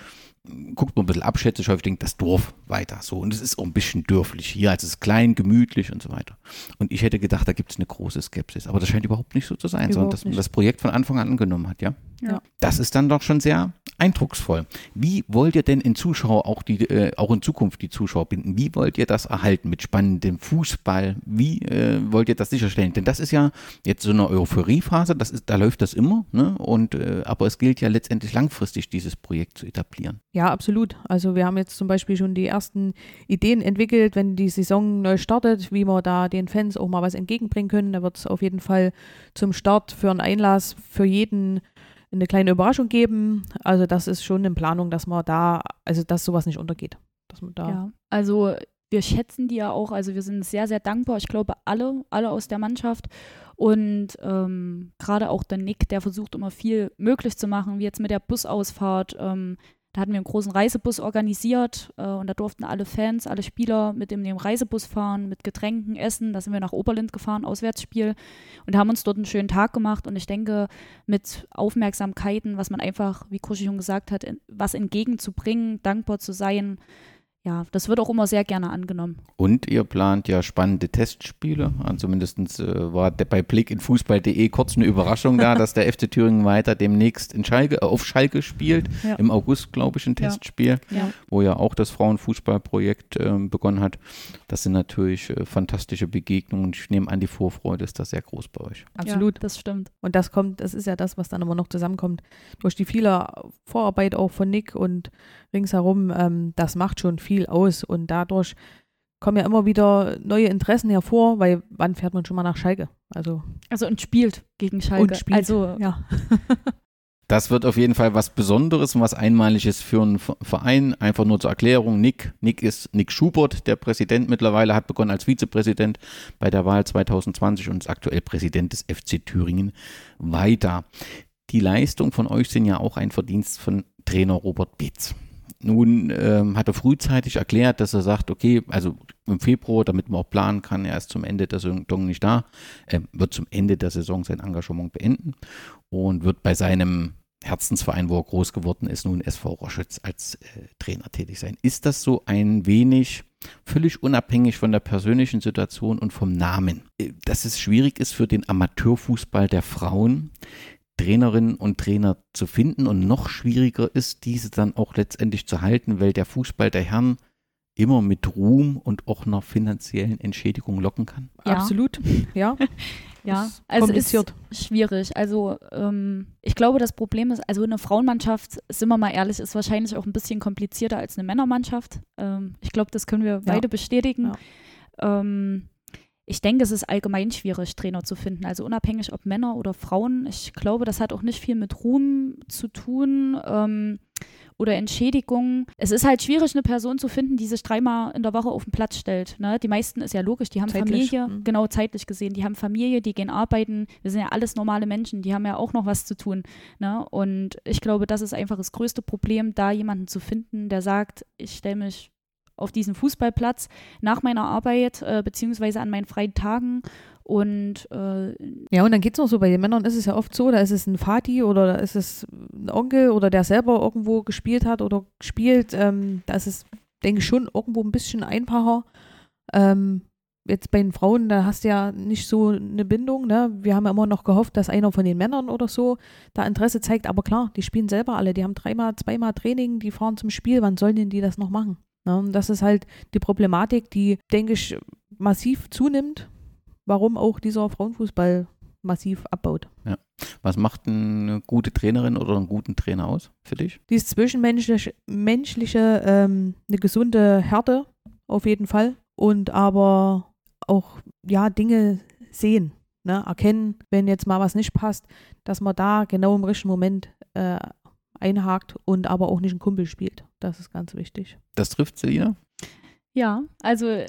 guckt man ein bisschen abschätzig, häufig denkt das Dorf weiter so. Und es ist auch ein bisschen dörflich hier, also es ist klein, gemütlich und so weiter. Und ich hätte gedacht, da gibt es eine große Skepsis. Aber das scheint überhaupt nicht so zu sein, sondern dass man das Projekt von Anfang an angenommen hat, ja? Ja. Das ist dann doch schon sehr eindrucksvoll. Wie wollt ihr denn in Zuschauer auch die, äh, auch in Zukunft die Zuschauer binden? Wie wollt ihr das erhalten mit spannendem Fußball? Wie äh, wollt ihr das sicherstellen? Denn das ist ja jetzt so eine Euphoriephase, das ist, da läuft das immer, ne? Und äh, aber es gilt ja letztendlich langfristig, dieses Projekt zu etablieren. Ja, absolut. Also wir haben jetzt zum Beispiel schon die ersten Ideen entwickelt, wenn die Saison neu startet, wie wir da den Fans auch mal was entgegenbringen können. Da wird es auf jeden Fall zum Start für einen Einlass für jeden eine kleine Überraschung geben. Also das ist schon in Planung, dass man da, also dass sowas nicht untergeht. Dass man da Ja, also wir schätzen die ja auch, also wir sind sehr, sehr dankbar. Ich glaube, alle, alle aus der Mannschaft. Und ähm, gerade auch der Nick, der versucht immer viel möglich zu machen, wie jetzt mit der Busausfahrt. Ähm, da hatten wir einen großen Reisebus organisiert äh, und da durften alle Fans, alle Spieler mit in dem Reisebus fahren, mit Getränken, Essen. Da sind wir nach Oberlind gefahren, Auswärtsspiel und haben uns dort einen schönen Tag gemacht. Und ich denke, mit Aufmerksamkeiten, was man einfach, wie Kuschi schon gesagt hat, in, was entgegenzubringen, dankbar zu sein, ja, das wird auch immer sehr gerne angenommen. Und ihr plant ja spannende Testspiele. Also zumindest äh, war der bei Blick in Fußball.de kurz eine Überraschung da, dass der FC Thüringen weiter demnächst in Schalke, äh, auf Schalke spielt. Ja. Im August, glaube ich, ein Ja. Testspiel, Ja. wo ja auch das Frauenfußballprojekt ähm, begonnen hat. Das sind natürlich äh, fantastische Begegnungen. Ich nehme an, die Vorfreude ist da sehr groß bei euch. absolut. Ja, das stimmt. Und das kommt, das ist ja das, was dann immer noch zusammenkommt. Durch die viele Vorarbeit auch von Nick und ringsherum, ähm, das macht schon viel aus. Und dadurch kommen ja immer wieder neue Interessen hervor, weil wann fährt man schon mal nach Schalke? Also Also und spielt gegen Schalke. und spielt. Also ja. Das wird auf jeden Fall was Besonderes und was Einmaliges für einen Ve- Verein. Einfach nur zur Erklärung. Nick, Nick ist Nick Schubert, der Präsident mittlerweile, hat begonnen als Vizepräsident bei der Wahl 2020 und ist aktuell Präsident des FC Thüringen weiter. Die Leistung von euch sind ja auch ein Verdienst von Trainer Robert Bitz. Nun ähm, hat er frühzeitig erklärt, dass er sagt, okay, also im Februar, damit man auch planen kann, er ist zum Ende der Saison nicht da, äh, wird zum Ende der Saison sein Engagement beenden und wird bei seinem Herzensverein, wo er groß geworden ist, nun SV Roschitz als äh, Trainer tätig sein. Ist das so ein wenig völlig unabhängig von der persönlichen Situation und vom Namen, äh, dass es schwierig ist für den Amateurfußball der Frauen, Trainerinnen und Trainer zu finden und noch schwieriger ist, diese dann auch letztendlich zu halten, weil der Fußball der Herren immer mit Ruhm und auch einer finanziellen Entschädigung locken kann? Ja. Absolut. Ja. Ja, also ist schwierig. Also ähm, ich glaube, das Problem ist, also eine Frauenmannschaft, sind wir mal ehrlich, ist wahrscheinlich auch ein bisschen komplizierter als eine Männermannschaft. Ähm, ich glaube, das können wir beide bestätigen. Ähm, ich denke, es ist allgemein schwierig, Trainer zu finden. Also unabhängig ob Männer oder Frauen. Ich glaube, das hat auch nicht viel mit Ruhm zu tun ähm, oder Entschädigung. Es ist halt schwierig, eine Person zu finden, die sich dreimal in der Woche auf den Platz stellt. Ne? Die meisten ist ja logisch, die haben Zeitlich, Familie, mhm. genau zeitlich gesehen, die haben Familie, die gehen arbeiten. Wir sind ja alles normale Menschen, die haben ja auch noch was zu tun. Ne? Und ich glaube, das ist einfach das größte Problem, da jemanden zu finden, der sagt, ich stelle mich auf diesen Fußballplatz nach meiner Arbeit äh, beziehungsweise an meinen freien Tagen und äh, Ja, und dann geht es noch so, bei den Männern ist es ja oft so, da ist es ein Vati oder da ist es ein Onkel oder der selber irgendwo gespielt hat oder spielt. Ähm, da ist es, denke ich, schon irgendwo ein bisschen einfacher. Ähm, jetzt bei den Frauen, da hast du ja nicht so eine Bindung. Ne? Wir haben ja immer noch gehofft, dass einer von den Männern oder so da Interesse zeigt. Aber klar, die spielen selber alle. Die haben dreimal, zweimal Training, die fahren zum Spiel. Wann sollen denn die das noch machen? Ne? Und das ist halt die Problematik, die, denke ich, massiv zunimmt warum auch dieser Frauenfußball massiv abbaut. Was macht eine gute Trainerin oder einen guten Trainer aus für dich? Dieses zwischenmenschliche, menschliche, ähm, eine gesunde Härte auf jeden Fall und aber auch ja Dinge sehen, ne, erkennen, wenn jetzt mal was nicht passt, dass man da genau im richtigen Moment äh, einhakt und aber auch nicht einen Kumpel spielt. Das ist ganz wichtig. Das trifft Selina? Ja, also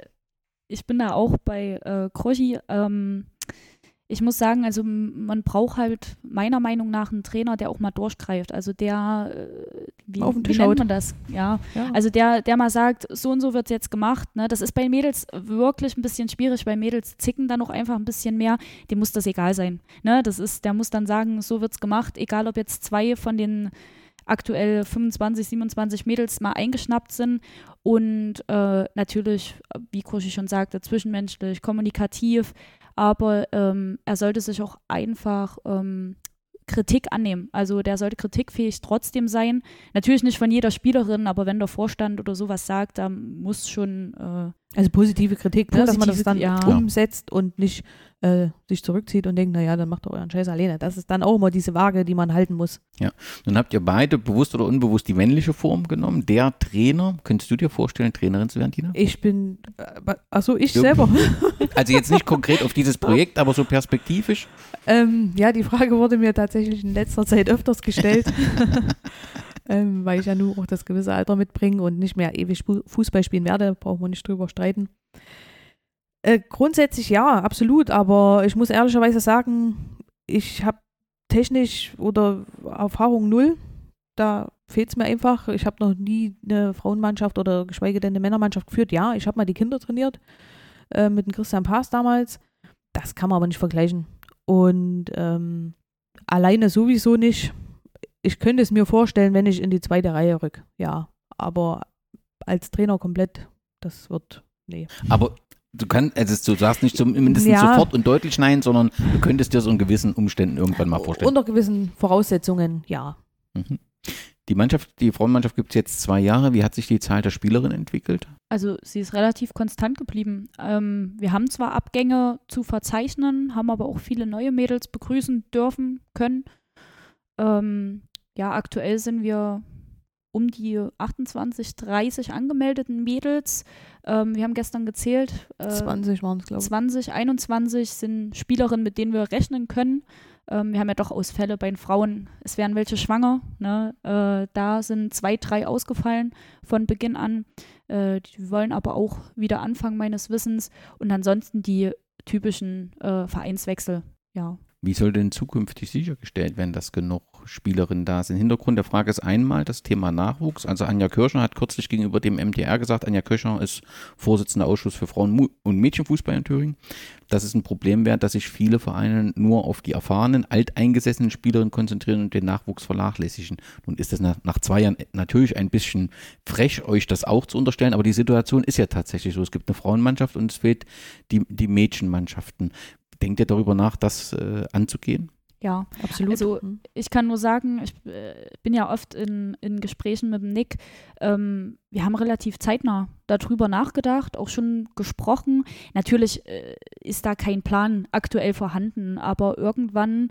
ich bin da auch bei äh, Krochi. Ähm, ich muss sagen, also man braucht halt meiner Meinung nach einen Trainer, der auch mal durchgreift. Also der, äh, wie, Auf den wie nennt man das? Ja, Ja. also der, der mal sagt, so und so wird es jetzt gemacht. Ne? Das ist bei Mädels wirklich ein bisschen schwierig, weil Mädels zicken dann auch einfach ein bisschen mehr. Dem muss das egal sein. Ne? Das ist, der muss dann sagen, so wird es gemacht, egal ob jetzt zwei von den aktuell 25, 27 Mädels mal eingeschnappt sind und äh, natürlich, wie Kruschi schon sagte, zwischenmenschlich, kommunikativ, aber ähm, er sollte sich auch einfach ähm, Kritik annehmen. Also der sollte kritikfähig trotzdem sein. Natürlich nicht von jeder Spielerin, aber wenn der Vorstand oder sowas sagt, da muss schon. Äh, also positive Kritik, ne? dass man das Positive- dann ja. umsetzt und nicht äh, sich zurückzieht und denkt, naja, dann macht doch euren Scheiß alleine. Das ist dann auch immer diese Waage, die man halten muss. Nun habt ihr beide bewusst oder unbewusst die männliche Form genommen. Der Trainer, könntest du dir vorstellen, Trainerin zu werden, Tina? Ich bin, äh, achso, ich Du- selber. Also jetzt nicht konkret auf dieses Projekt, aber so perspektivisch. ähm, ja, die Frage wurde mir tatsächlich in letzter Zeit öfters gestellt, ähm, weil ich ja nur auch das gewisse Alter mitbringe und nicht mehr ewig Fu- Fußball spielen werde, brauchen wir nicht drüber streiten. Äh, grundsätzlich ja, absolut, aber ich muss ehrlicherweise sagen, ich habe technisch oder Erfahrung null. Da fehlt es mir einfach. Ich habe noch nie eine Frauenmannschaft oder geschweige denn eine Männermannschaft geführt. Ja, ich habe mal die Kinder trainiert äh, mit dem Christian Paas damals. Das kann man aber nicht vergleichen. Und ähm, alleine sowieso nicht. Ich könnte es mir vorstellen, wenn ich in die zweite Reihe rück. Ja, aber als Trainer komplett, das wird, nee. Aber du kannst, also du sagst nicht zumindest Ja. sofort und deutlich nein, sondern du könntest dir so in gewissen Umständen irgendwann mal vorstellen. Unter gewissen Voraussetzungen, ja. Mhm. Die Mannschaft, die Frauenmannschaft gibt es jetzt zwei Jahre. Wie hat sich die Zahl der Spielerinnen entwickelt? Also sie ist relativ konstant geblieben. Ähm, wir haben zwar Abgänge zu verzeichnen, haben aber auch viele neue Mädels begrüßen dürfen können. Ähm, ja, aktuell sind wir um die 28, 30 angemeldeten Mädels. Ähm, wir haben gestern gezählt. Äh, 20 waren es, glaube ich. 20, 21 sind Spielerinnen, mit denen wir rechnen können. Ähm, wir haben ja doch Ausfälle bei den Frauen. Es werden welche schwanger. Ne? Äh, da sind zwei, drei ausgefallen von Beginn an. Äh, die wollen aber auch wieder anfangen, meines Wissens. Und ansonsten die typischen äh, Vereinswechsel. Ja. Wie soll denn zukünftig sichergestellt werden, dass genug Spielerinnen da sind? Hintergrund der Frage ist einmal das Thema Nachwuchs. Also Anja Kirschner hat kürzlich gegenüber dem MTR gesagt, Anja Kirschner ist Vorsitzende Ausschuss für Frauen- und Mädchenfußball in Thüringen, dass es ein Problem wäre, dass sich viele Vereine nur auf die erfahrenen, alteingesessenen Spielerinnen konzentrieren und den Nachwuchs vernachlässigen. Nun ist es nach, nach zwei Jahren natürlich ein bisschen frech, euch das auch zu unterstellen, aber die Situation ist ja tatsächlich so. Es gibt eine Frauenmannschaft und es fehlt die, die Mädchenmannschaften. Denkt ihr darüber nach, das äh, anzugehen? Ja, Absolut. Also, Mhm. ich kann nur sagen, ich äh, bin ja oft in, in Gesprächen mit dem Nick. Ähm, wir haben relativ zeitnah darüber nachgedacht, auch schon gesprochen. Natürlich äh, ist da kein Plan aktuell vorhanden, aber irgendwann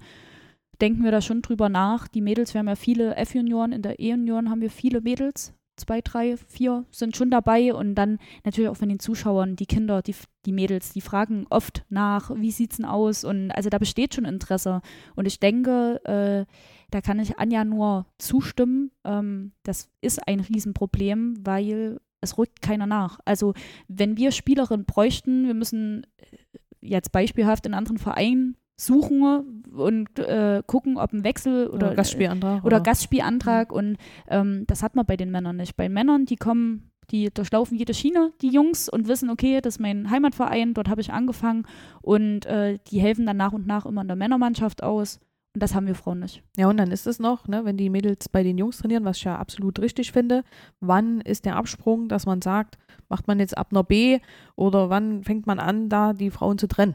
denken wir da schon drüber nach. Die Mädels, wir haben ja viele F-Junioren, in der E-Junioren haben wir viele Mädels. Zwei, drei, vier sind schon dabei und dann natürlich auch von den Zuschauern, die Kinder, die, die Mädels, die fragen oft nach, wie sieht's denn aus? Und also da besteht schon Interesse. Und ich denke, äh, da kann ich Anja nur zustimmen. Ähm, das ist ein Riesenproblem, weil es rückt keiner nach. Also wenn wir Spielerinnen bräuchten, wir müssen äh, jetzt beispielhaft in anderen Vereinen suchen und äh, gucken, ob ein Wechsel oder, Oder Gastspielantrag. oder Gastspielantrag und ähm, das hat man bei den Männern nicht. Bei Männern, die kommen, die durchlaufen jede Schiene, die Jungs, und wissen, okay, das ist mein Heimatverein, dort habe ich angefangen und äh, die helfen dann nach und nach immer in der Männermannschaft aus und das haben wir Frauen nicht. Ja, und dann ist es noch, ne, wenn die Mädels bei den Jungs trainieren, was ich ja absolut richtig finde, wann ist der Absprung, dass man sagt, macht man jetzt ab einer B oder wann fängt man an, da die Frauen zu trennen?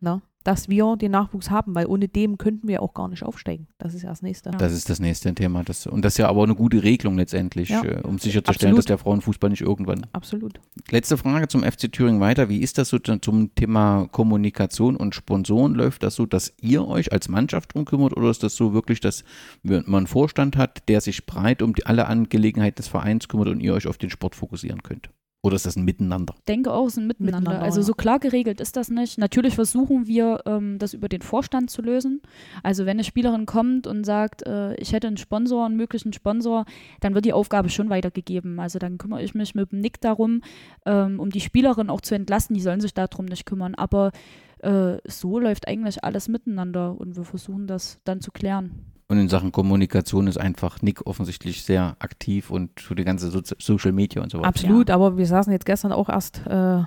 Ne? Dass wir den Nachwuchs haben, weil ohne dem könnten wir auch gar nicht aufsteigen. Das ist ja das nächste. Das ist das nächste Thema. Das, und das ist ja aber eine gute Regelung letztendlich, Ja. äh, um sicherzustellen, Absolut. dass der Frauenfußball nicht irgendwann. Absolut. Letzte Frage zum FC Thüringen weiter. Wie ist das so zum- Thema Kommunikation und Sponsoren? Läuft das so, dass ihr euch als Mannschaft drum kümmert oder ist das so wirklich, dass man einen Vorstand hat, der sich breit um die, alle Angelegenheiten des Vereins kümmert und ihr euch auf den Sport fokussieren könnt? Oder ist das ein Miteinander? denke auch, es ist ein Miteinander. Miteinander, also ja. so klar geregelt ist das nicht. Natürlich versuchen wir, ähm, das über den Vorstand zu lösen. Also wenn eine Spielerin kommt und sagt, äh, ich hätte einen Sponsor, einen möglichen Sponsor, dann wird die Aufgabe schon weitergegeben. Also dann kümmere ich mich mit dem Nick darum, ähm, um die Spielerin auch zu entlasten. Die sollen sich darum nicht kümmern. Aber äh, so läuft eigentlich alles miteinander und wir versuchen das dann zu klären. Und in Sachen Kommunikation ist einfach Nick offensichtlich sehr aktiv und für die ganze Sozi Social Media und so weiter. Absolut, aber wir saßen jetzt gestern auch erst äh,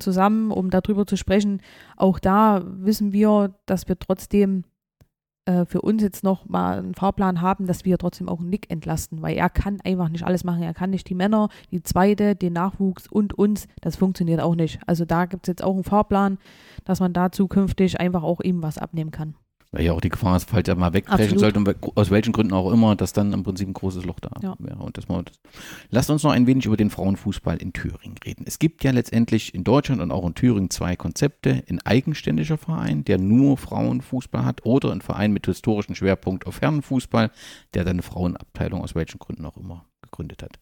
zusammen, um darüber zu sprechen. Auch da wissen wir, dass wir trotzdem äh, für uns jetzt noch mal einen Fahrplan haben, dass wir trotzdem auch Nick entlasten, weil er kann einfach nicht alles machen. Er kann nicht die Männer, die zweite, den Nachwuchs und uns. Das funktioniert auch nicht. Also da gibt es jetzt auch einen Fahrplan, dass man da zukünftig einfach auch ihm was abnehmen kann. Weil ja auch die Gefahr ist, falls er mal wegbrechen sollte, und aus welchen Gründen auch immer, dass dann im Prinzip ein großes Loch da Ja. wäre. Und das mal, das. Lasst uns noch ein wenig über den Frauenfußball in Thüringen reden. Es gibt ja letztendlich in Deutschland und auch in Thüringen zwei Konzepte. Ein eigenständiger Verein, der nur Frauenfußball hat, oder ein Verein mit historischem Schwerpunkt auf Herrenfußball, der dann eine Frauenabteilung aus welchen Gründen auch immer gegründet hat.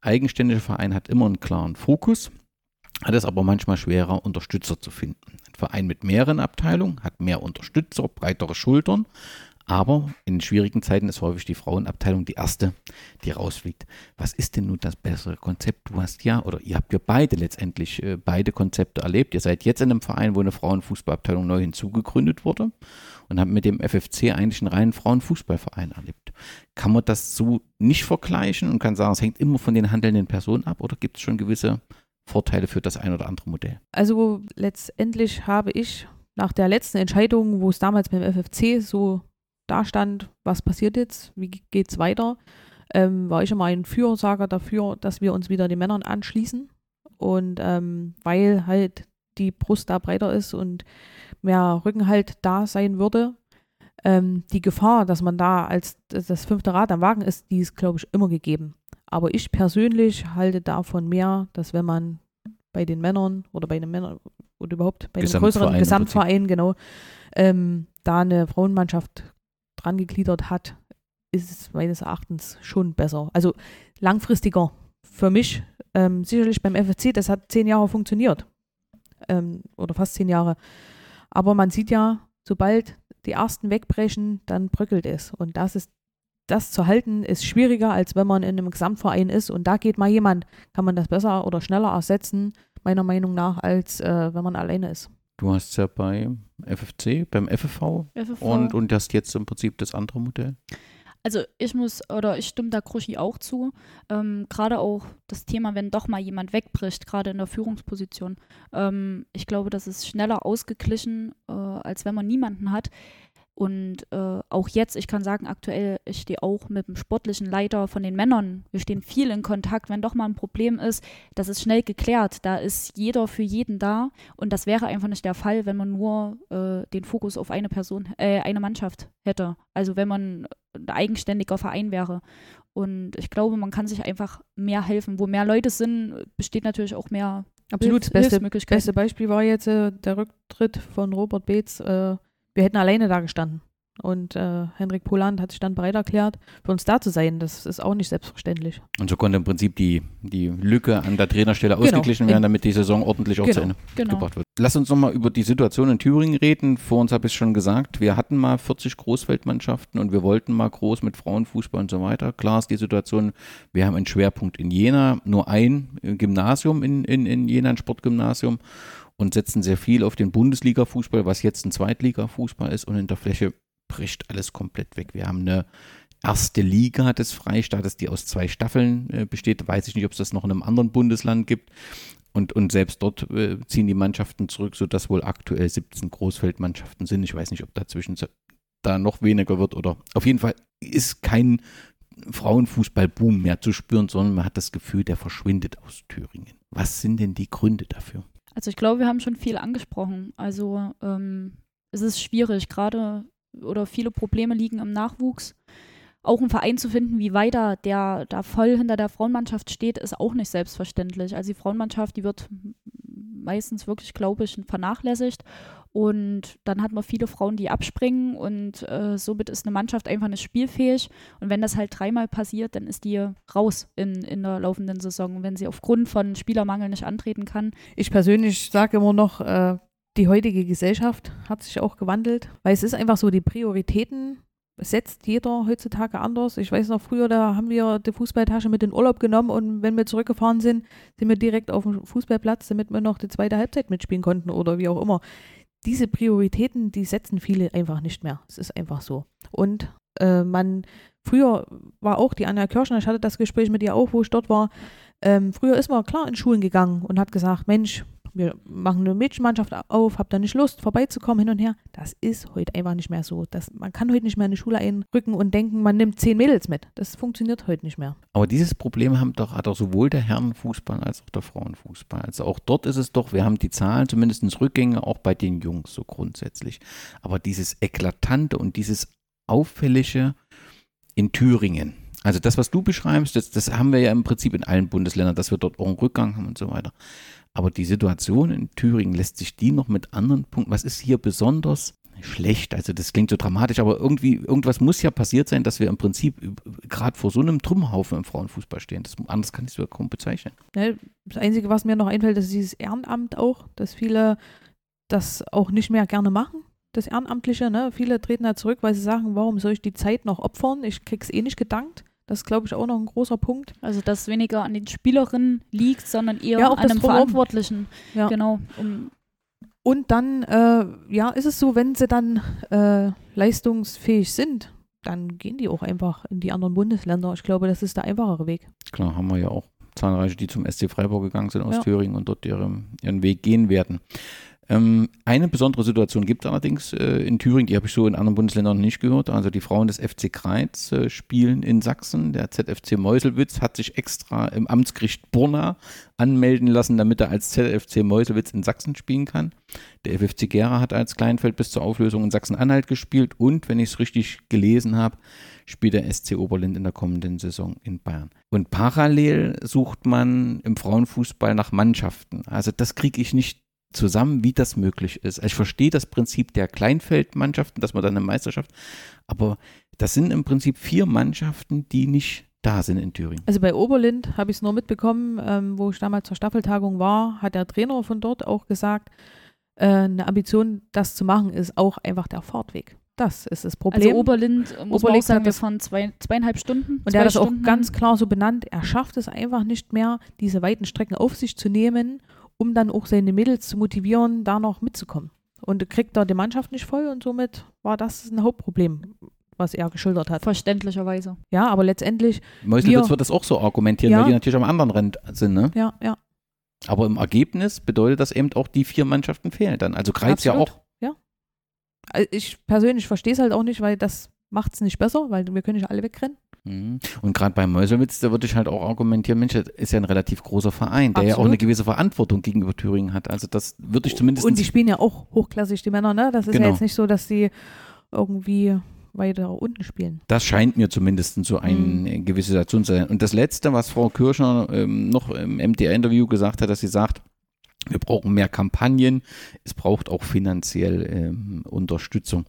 Eigenständiger Verein hat immer einen klaren Fokus, hat es aber manchmal schwerer, Unterstützer zu finden. Ein Verein mit mehreren Abteilungen hat mehr Unterstützer, breitere Schultern, aber in schwierigen Zeiten ist häufig die Frauenabteilung die erste, die rausfliegt. Was ist denn nun das bessere Konzept? Du hast ja, oder ihr habt ja beide letztendlich äh, beide Konzepte erlebt. Ihr seid jetzt in einem Verein, wo eine Frauenfußballabteilung neu hinzugegründet wurde und habt mit dem FFC eigentlich einen reinen Frauenfußballverein erlebt. Kann man das so nicht vergleichen und kann sagen, es hängt immer von den handelnden Personen ab oder gibt es schon gewisse Vorteile für das ein oder andere Modell? Also letztendlich habe ich nach der letzten Entscheidung, wo es damals beim FFC so da stand, was passiert jetzt, wie geht es weiter, ähm, war ich immer ein Fürsager dafür, dass wir uns wieder den Männern anschließen. Und ähm, weil halt die Brust da breiter ist und mehr Rückenhalt da sein würde, ähm, die Gefahr, dass man da als das fünfte Rad am Wagen ist, die ist, glaube ich, immer gegeben. Aber ich persönlich halte davon mehr, dass wenn man bei den Männern oder bei den Männern oder überhaupt bei einem Gesamtverein größeren im Gesamtverein, genau, ähm, da eine Frauenmannschaft dran gegliedert hat, ist es meines Erachtens schon besser. Also langfristiger für mich. Ähm, sicherlich beim FFC, das hat zehn Jahre funktioniert. Ähm, oder fast zehn Jahre. Aber man sieht ja, sobald die ersten wegbrechen, dann bröckelt es. Und das ist das zu halten ist schwieriger, als wenn man in einem Gesamtverein ist und da geht mal jemand, kann man das besser oder schneller ersetzen, meiner Meinung nach, als äh, wenn man alleine ist. Du hast ja bei FFC, beim FFV FFV. und, und hast jetzt im Prinzip das andere Modell. Also ich muss, oder ich stimme da Kruschi auch zu. Ähm, gerade auch das Thema, wenn doch mal jemand wegbricht, gerade in der Führungsposition. Ähm, ich glaube, das ist schneller ausgeglichen, äh, als wenn man niemanden hat. Und äh, auch jetzt, ich kann sagen, aktuell, ich stehe auch mit dem sportlichen Leiter von den Männern. Wir stehen viel in Kontakt. Wenn doch mal ein Problem ist, das ist schnell geklärt. Da ist jeder für jeden da. Und das wäre einfach nicht der Fall, wenn man nur äh, den Fokus auf eine Person, äh, eine Mannschaft hätte. Also wenn man ein eigenständiger Verein wäre. Und ich glaube, man kann sich einfach mehr helfen. Wo mehr Leute sind, besteht natürlich auch mehr Absolut, das Hilf- beste, beste Beispiel war jetzt äh, der Rücktritt von Robert Beetz. Äh, wir hätten alleine da gestanden. Und äh, Henrik Poland hat sich dann bereit erklärt, für uns da zu sein. Das ist auch nicht selbstverständlich. Und so konnte im Prinzip die, die Lücke an der Trainerstelle Genau. ausgeglichen werden, damit die Saison ordentlich auch zu Genau. Ende Genau. gebracht wird. Lass uns nochmal über die Situation in Thüringen reden. Vor uns habe ich es schon gesagt, wir hatten mal 40 Großfeldmannschaften und wir wollten mal groß mit Frauenfußball und so weiter. Klar ist die Situation, wir haben einen Schwerpunkt in Jena, nur ein Gymnasium in, in, in Jena, ein Sportgymnasium und setzen sehr viel auf den Bundesliga-Fußball, was jetzt ein Zweitliga-Fußball ist und in der Fläche bricht alles komplett weg. Wir haben eine erste Liga des Freistaates, die aus zwei Staffeln äh, besteht. Weiß ich nicht, ob es das noch in einem anderen Bundesland gibt. Und, und selbst dort äh, ziehen die Mannschaften zurück, sodass wohl aktuell 17 Großfeldmannschaften sind. Ich weiß nicht, ob dazwischen da noch weniger wird oder auf jeden Fall ist kein Frauenfußball-Boom mehr zu spüren, sondern man hat das Gefühl, der verschwindet aus Thüringen. Was sind denn die Gründe dafür? Also ich glaube, wir haben schon viel angesprochen. Also ähm, es ist schwierig, gerade oder viele Probleme liegen im Nachwuchs. Auch einen Verein zu finden wie weiter, der da voll hinter der Frauenmannschaft steht, ist auch nicht selbstverständlich. Also die Frauenmannschaft, die wird meistens wirklich, glaube ich, vernachlässigt. Und dann hat man viele Frauen, die abspringen und äh, somit ist eine Mannschaft einfach nicht spielfähig. Und wenn das halt dreimal passiert, dann ist die raus in, in der laufenden Saison. Wenn sie aufgrund von Spielermangel nicht antreten kann, Ich persönlich sage immer noch, äh, die heutige Gesellschaft hat sich auch gewandelt, weil es ist einfach so, die Prioritäten setzt jeder heutzutage anders. Ich weiß noch, früher, da haben wir die Fußballtasche mit in den Urlaub genommen und wenn wir zurückgefahren sind, sind wir direkt auf dem Fußballplatz, damit wir noch die zweite Halbzeit mitspielen konnten oder wie auch immer. Diese Prioritäten, die setzen viele einfach nicht mehr. Es ist einfach so. Und äh, man, früher war auch die Anja Kirschner, ich hatte das Gespräch mit ihr auch, wo ich dort war, ähm, früher ist man klar in Schulen gegangen und hat gesagt, Mensch, wir machen eine Mädchenmannschaft auf, habt ihr nicht Lust, vorbeizukommen, hin und her. Das ist heute einfach nicht mehr so. Das, man kann heute nicht mehr in eine Schule einrücken und denken, man nimmt zehn Mädels mit. Das funktioniert heute nicht mehr. Aber dieses Problem haben doch, hat doch sowohl der Herrenfußball als auch der Frauenfußball. Also auch dort ist es doch, wir haben die Zahlen, zumindest Rückgänge, auch bei den Jungs so grundsätzlich. Aber dieses Eklatante und dieses Auffällige in Thüringen, also das, was du beschreibst, das, das haben wir ja im Prinzip in allen Bundesländern, dass wir dort auch einen Rückgang haben und so weiter. Aber die Situation in Thüringen lässt sich die noch mit anderen Punkten, was ist hier besonders schlecht? Also das klingt so dramatisch, aber irgendwie, irgendwas muss ja passiert sein, dass wir im Prinzip gerade vor so einem Trümmerhaufen im Frauenfußball stehen. Das, anders kann ich es ja kaum bezeichnen. Das Einzige, was mir noch einfällt, ist dieses Ehrenamt auch, dass viele das auch nicht mehr gerne machen das Ehrenamtliche. Ne? Viele treten da zurück, weil sie sagen, warum soll ich die Zeit noch opfern? Ich krieg's eh nicht gedankt. Das ist, glaube ich, auch noch ein großer Punkt. Also, dass weniger an den Spielerinnen liegt, sondern eher ja, an einem Verantwortlichen. Ja. Genau. Um und dann, äh, ja, ist es so, wenn sie dann äh, leistungsfähig sind, dann gehen die auch einfach in die anderen Bundesländer. Ich glaube, das ist der einfachere Weg. Klar, haben wir ja auch zahlreiche, die zum SC Freiburg gegangen sind aus ja. Thüringen und dort ihren, ihren Weg gehen werden. Ähm, eine besondere Situation gibt es allerdings äh, in Thüringen, die habe ich so in anderen Bundesländern noch nicht gehört. Also die Frauen des FC Kreiz äh, spielen in Sachsen. Der ZFC Meuselwitz hat sich extra im Amtsgericht Burna anmelden lassen, damit er als ZFC Meuselwitz in Sachsen spielen kann. Der FFC Gera hat als Kleinfeld bis zur Auflösung in Sachsen-Anhalt gespielt und, wenn ich es richtig gelesen habe, spielt der SC Oberlind in der kommenden Saison in Bayern. Und parallel sucht man im Frauenfußball nach Mannschaften. Also das kriege ich nicht zusammen, wie das möglich ist. Ich verstehe das Prinzip der Kleinfeldmannschaften, dass man dann eine Meisterschaft, aber das sind im Prinzip vier Mannschaften, die nicht da sind in Thüringen. Also bei Oberlind habe ich es nur mitbekommen, ähm, wo ich damals zur Staffeltagung war, hat der Trainer von dort auch gesagt, äh, eine Ambition, das zu machen, ist auch einfach der Fahrtweg. Das ist das Problem. Also Oberlind, muss Oberlind sagen, wir fahren zwei, zweieinhalb Stunden. Und er hat das auch ganz klar so benannt. Er schafft es einfach nicht mehr, diese weiten Strecken auf sich zu nehmen um dann auch seine Mädels zu motivieren, da noch mitzukommen. Und kriegt da die Mannschaft nicht voll und somit war das ein Hauptproblem, was er geschildert hat. Verständlicherweise. Ja, aber letztendlich. Meuselwitz wird das auch so argumentieren, ja, weil die natürlich am anderen Rand sind, ne? Ja, ja. Aber im Ergebnis bedeutet das eben auch, die vier Mannschaften fehlen dann. Also Kreiz ja auch. Ja. Also ich persönlich verstehe es halt auch nicht, weil das macht es nicht besser, weil wir können nicht alle wegrennen. Mhm. Und gerade bei Meuselwitz, da würde ich halt auch argumentieren, Mensch, das ist ja ein relativ großer Verein, der Absolut. ja auch eine gewisse Verantwortung gegenüber Thüringen hat. Also das würde ich zumindest. Und die spielen ja auch hochklassig, die Männer, ne? Das ist genau. ja jetzt nicht so, dass sie irgendwie weiter unten spielen. Das scheint mir zumindest so eine mhm. gewisse Situation zu sein. Und das Letzte, was Frau Kirschner ähm, noch im MDR-Interview gesagt hat, dass sie sagt, wir brauchen mehr Kampagnen, es braucht auch finanziell ähm, Unterstützung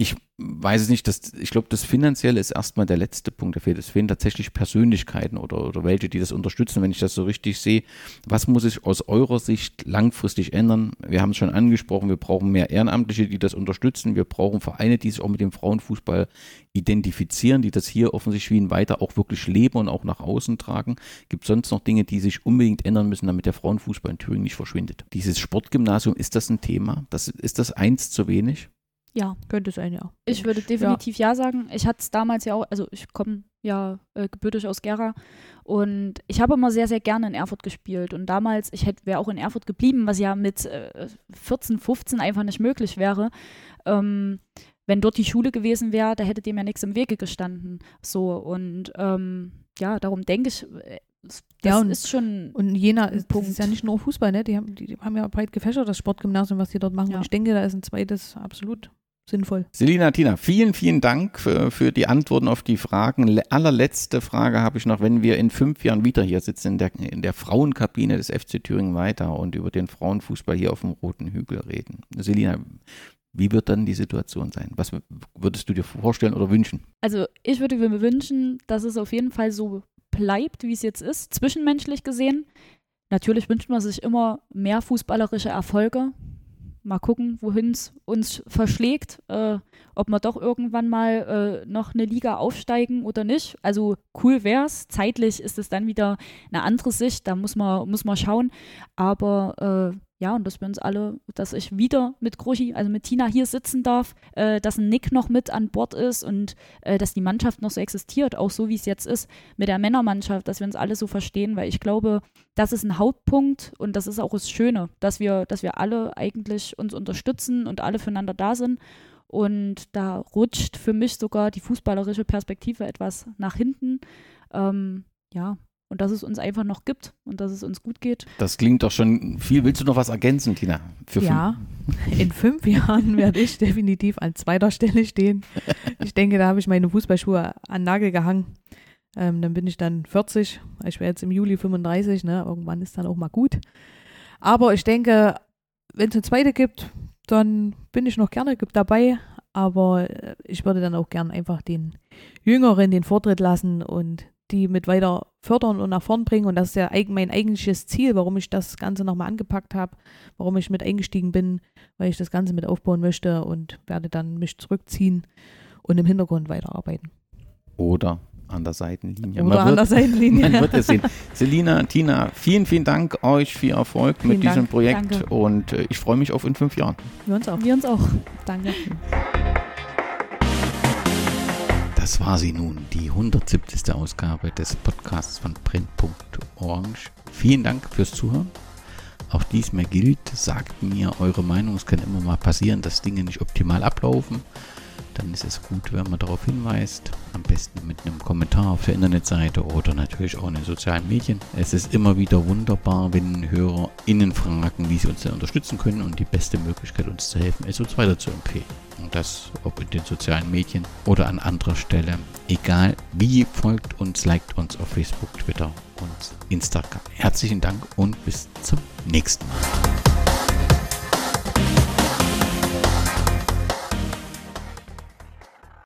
ich weiß es nicht, das, ich glaube, das Finanzielle ist erstmal der letzte Punkt, der fehlt. Es fehlen tatsächlich Persönlichkeiten oder, oder welche, die das unterstützen, wenn ich das so richtig sehe. Was muss sich aus eurer Sicht langfristig ändern? Wir haben es schon angesprochen, wir brauchen mehr Ehrenamtliche, die das unterstützen. Wir brauchen Vereine, die sich auch mit dem Frauenfußball identifizieren, die das hier offensichtlich wie ein weiter auch wirklich leben und auch nach außen tragen. Gibt es sonst noch Dinge, die sich unbedingt ändern müssen, damit der Frauenfußball in Thüringen nicht verschwindet? Dieses Sportgymnasium, ist das ein Thema? Das, ist das eins zu wenig? Ja. Könnte sein, ja. Ich würde definitiv ja, ja sagen. Ich hatte es damals ja auch, also ich komme ja äh, gebürtig aus Gera und ich habe immer sehr, sehr gerne in Erfurt gespielt. Und damals, ich wäre auch in Erfurt geblieben, was ja mit äh, 14, 15 einfach nicht möglich wäre. Ähm, wenn dort die Schule gewesen wäre, da hätte dem ja nichts im Wege gestanden. So und ähm, ja, darum denke ich, äh, das ja, und, ist schon. Und Jena ist, ist ja nicht nur Fußball, ne? Die haben, die, die haben ja breit gefächert, das Sportgymnasium, was die dort machen. Ja. Und ich denke, da ist ein zweites absolut sinnvoll. Selina, Tina, vielen, vielen Dank für, für, die Antworten auf die Fragen. Le allerletzte Frage habe ich noch, wenn wir in fünf Jahren wieder hier sitzen, in der, in der Frauenkabine des FC Thüringen weiter und über den Frauenfußball hier auf dem Roten Hügel reden. Selina, wie wird dann die Situation sein? Was würdest du dir vorstellen oder wünschen? Also ich würde mir wünschen, dass es auf jeden Fall so bleibt, wie es jetzt ist, zwischenmenschlich gesehen. Natürlich wünscht man sich immer mehr fußballerische Erfolge mal gucken, wohin es uns verschlägt, äh, ob wir doch irgendwann mal äh, noch eine Liga aufsteigen oder nicht. Also cool wäre es. Zeitlich ist es dann wieder eine andere Sicht, da muss man, muss man schauen. Aber äh, ja, und dass wir uns alle, dass ich wieder mit Gruschi, also mit Tina hier sitzen darf, äh, dass ein Nick noch mit an Bord ist und äh, dass die Mannschaft noch so existiert, auch so wie es jetzt ist mit der Männermannschaft, dass wir uns alle so verstehen, weil ich glaube, das ist ein Hauptpunkt und das ist auch das Schöne, dass wir, dass wir alle eigentlich uns unterstützen und alle füreinander da sind. Und da rutscht für mich sogar die fußballerische Perspektive etwas nach hinten. Ähm, ja, und dass es uns einfach noch gibt und dass es uns gut geht. Das klingt doch schon viel. Willst du noch was ergänzen, Tina? ja, in fünf Jahren werde ich definitiv an zweiter Stelle stehen. Ich denke, da habe ich meine Fußballschuhe an Nagel gehangen. Ähm, dann bin ich dann 40. Ich werde jetzt im Juli 35. Ne? Irgendwann ist dann auch mal gut. Aber ich denke, wenn es eine zweite gibt, dann bin ich noch gerne dabei. Aber äh, ich würde dann auch gern einfach den Jüngeren den Vortritt lassen und die mit weiter fördern und nach vorn bringen. Und das ist ja mein eigentliches Ziel, warum ich das Ganze nochmal angepackt habe, warum ich mit eingestiegen bin, weil ich das Ganze mit aufbauen möchte und werde dann mich zurückziehen und im Hintergrund weiterarbeiten. Oder an der Seitenlinie. Oder man an wird, der Seitenlinie. Man wird es sehen. Selina, Tina, vielen, vielen Dank euch viel Erfolg vielen mit Dank. diesem Projekt Danke. und äh, ich freue mich auf in fünf Jahren. Wir uns auch. Wir uns auch. Danke. Das war sie nun, die 170. Ausgabe des Podcasts von Print.orange. Vielen Dank fürs Zuhören. Auch diesmal gilt, sagt mir eure Meinung. Es kann immer mal passieren, dass Dinge nicht optimal ablaufen. Dann ist es gut, wenn man darauf hinweist. Am besten mit einem Kommentar auf der Internetseite oder natürlich auch in den sozialen Medien. Es ist immer wieder wunderbar, wenn HörerInnen fragen, wie sie uns denn unterstützen können. Und die beste Möglichkeit, uns zu helfen, ist uns weiterzuempfehlen. Und das ob in den sozialen Medien oder an anderer Stelle. Egal wie, folgt uns, liked uns auf Facebook, Twitter und Instagram. Herzlichen Dank und bis zum nächsten Mal.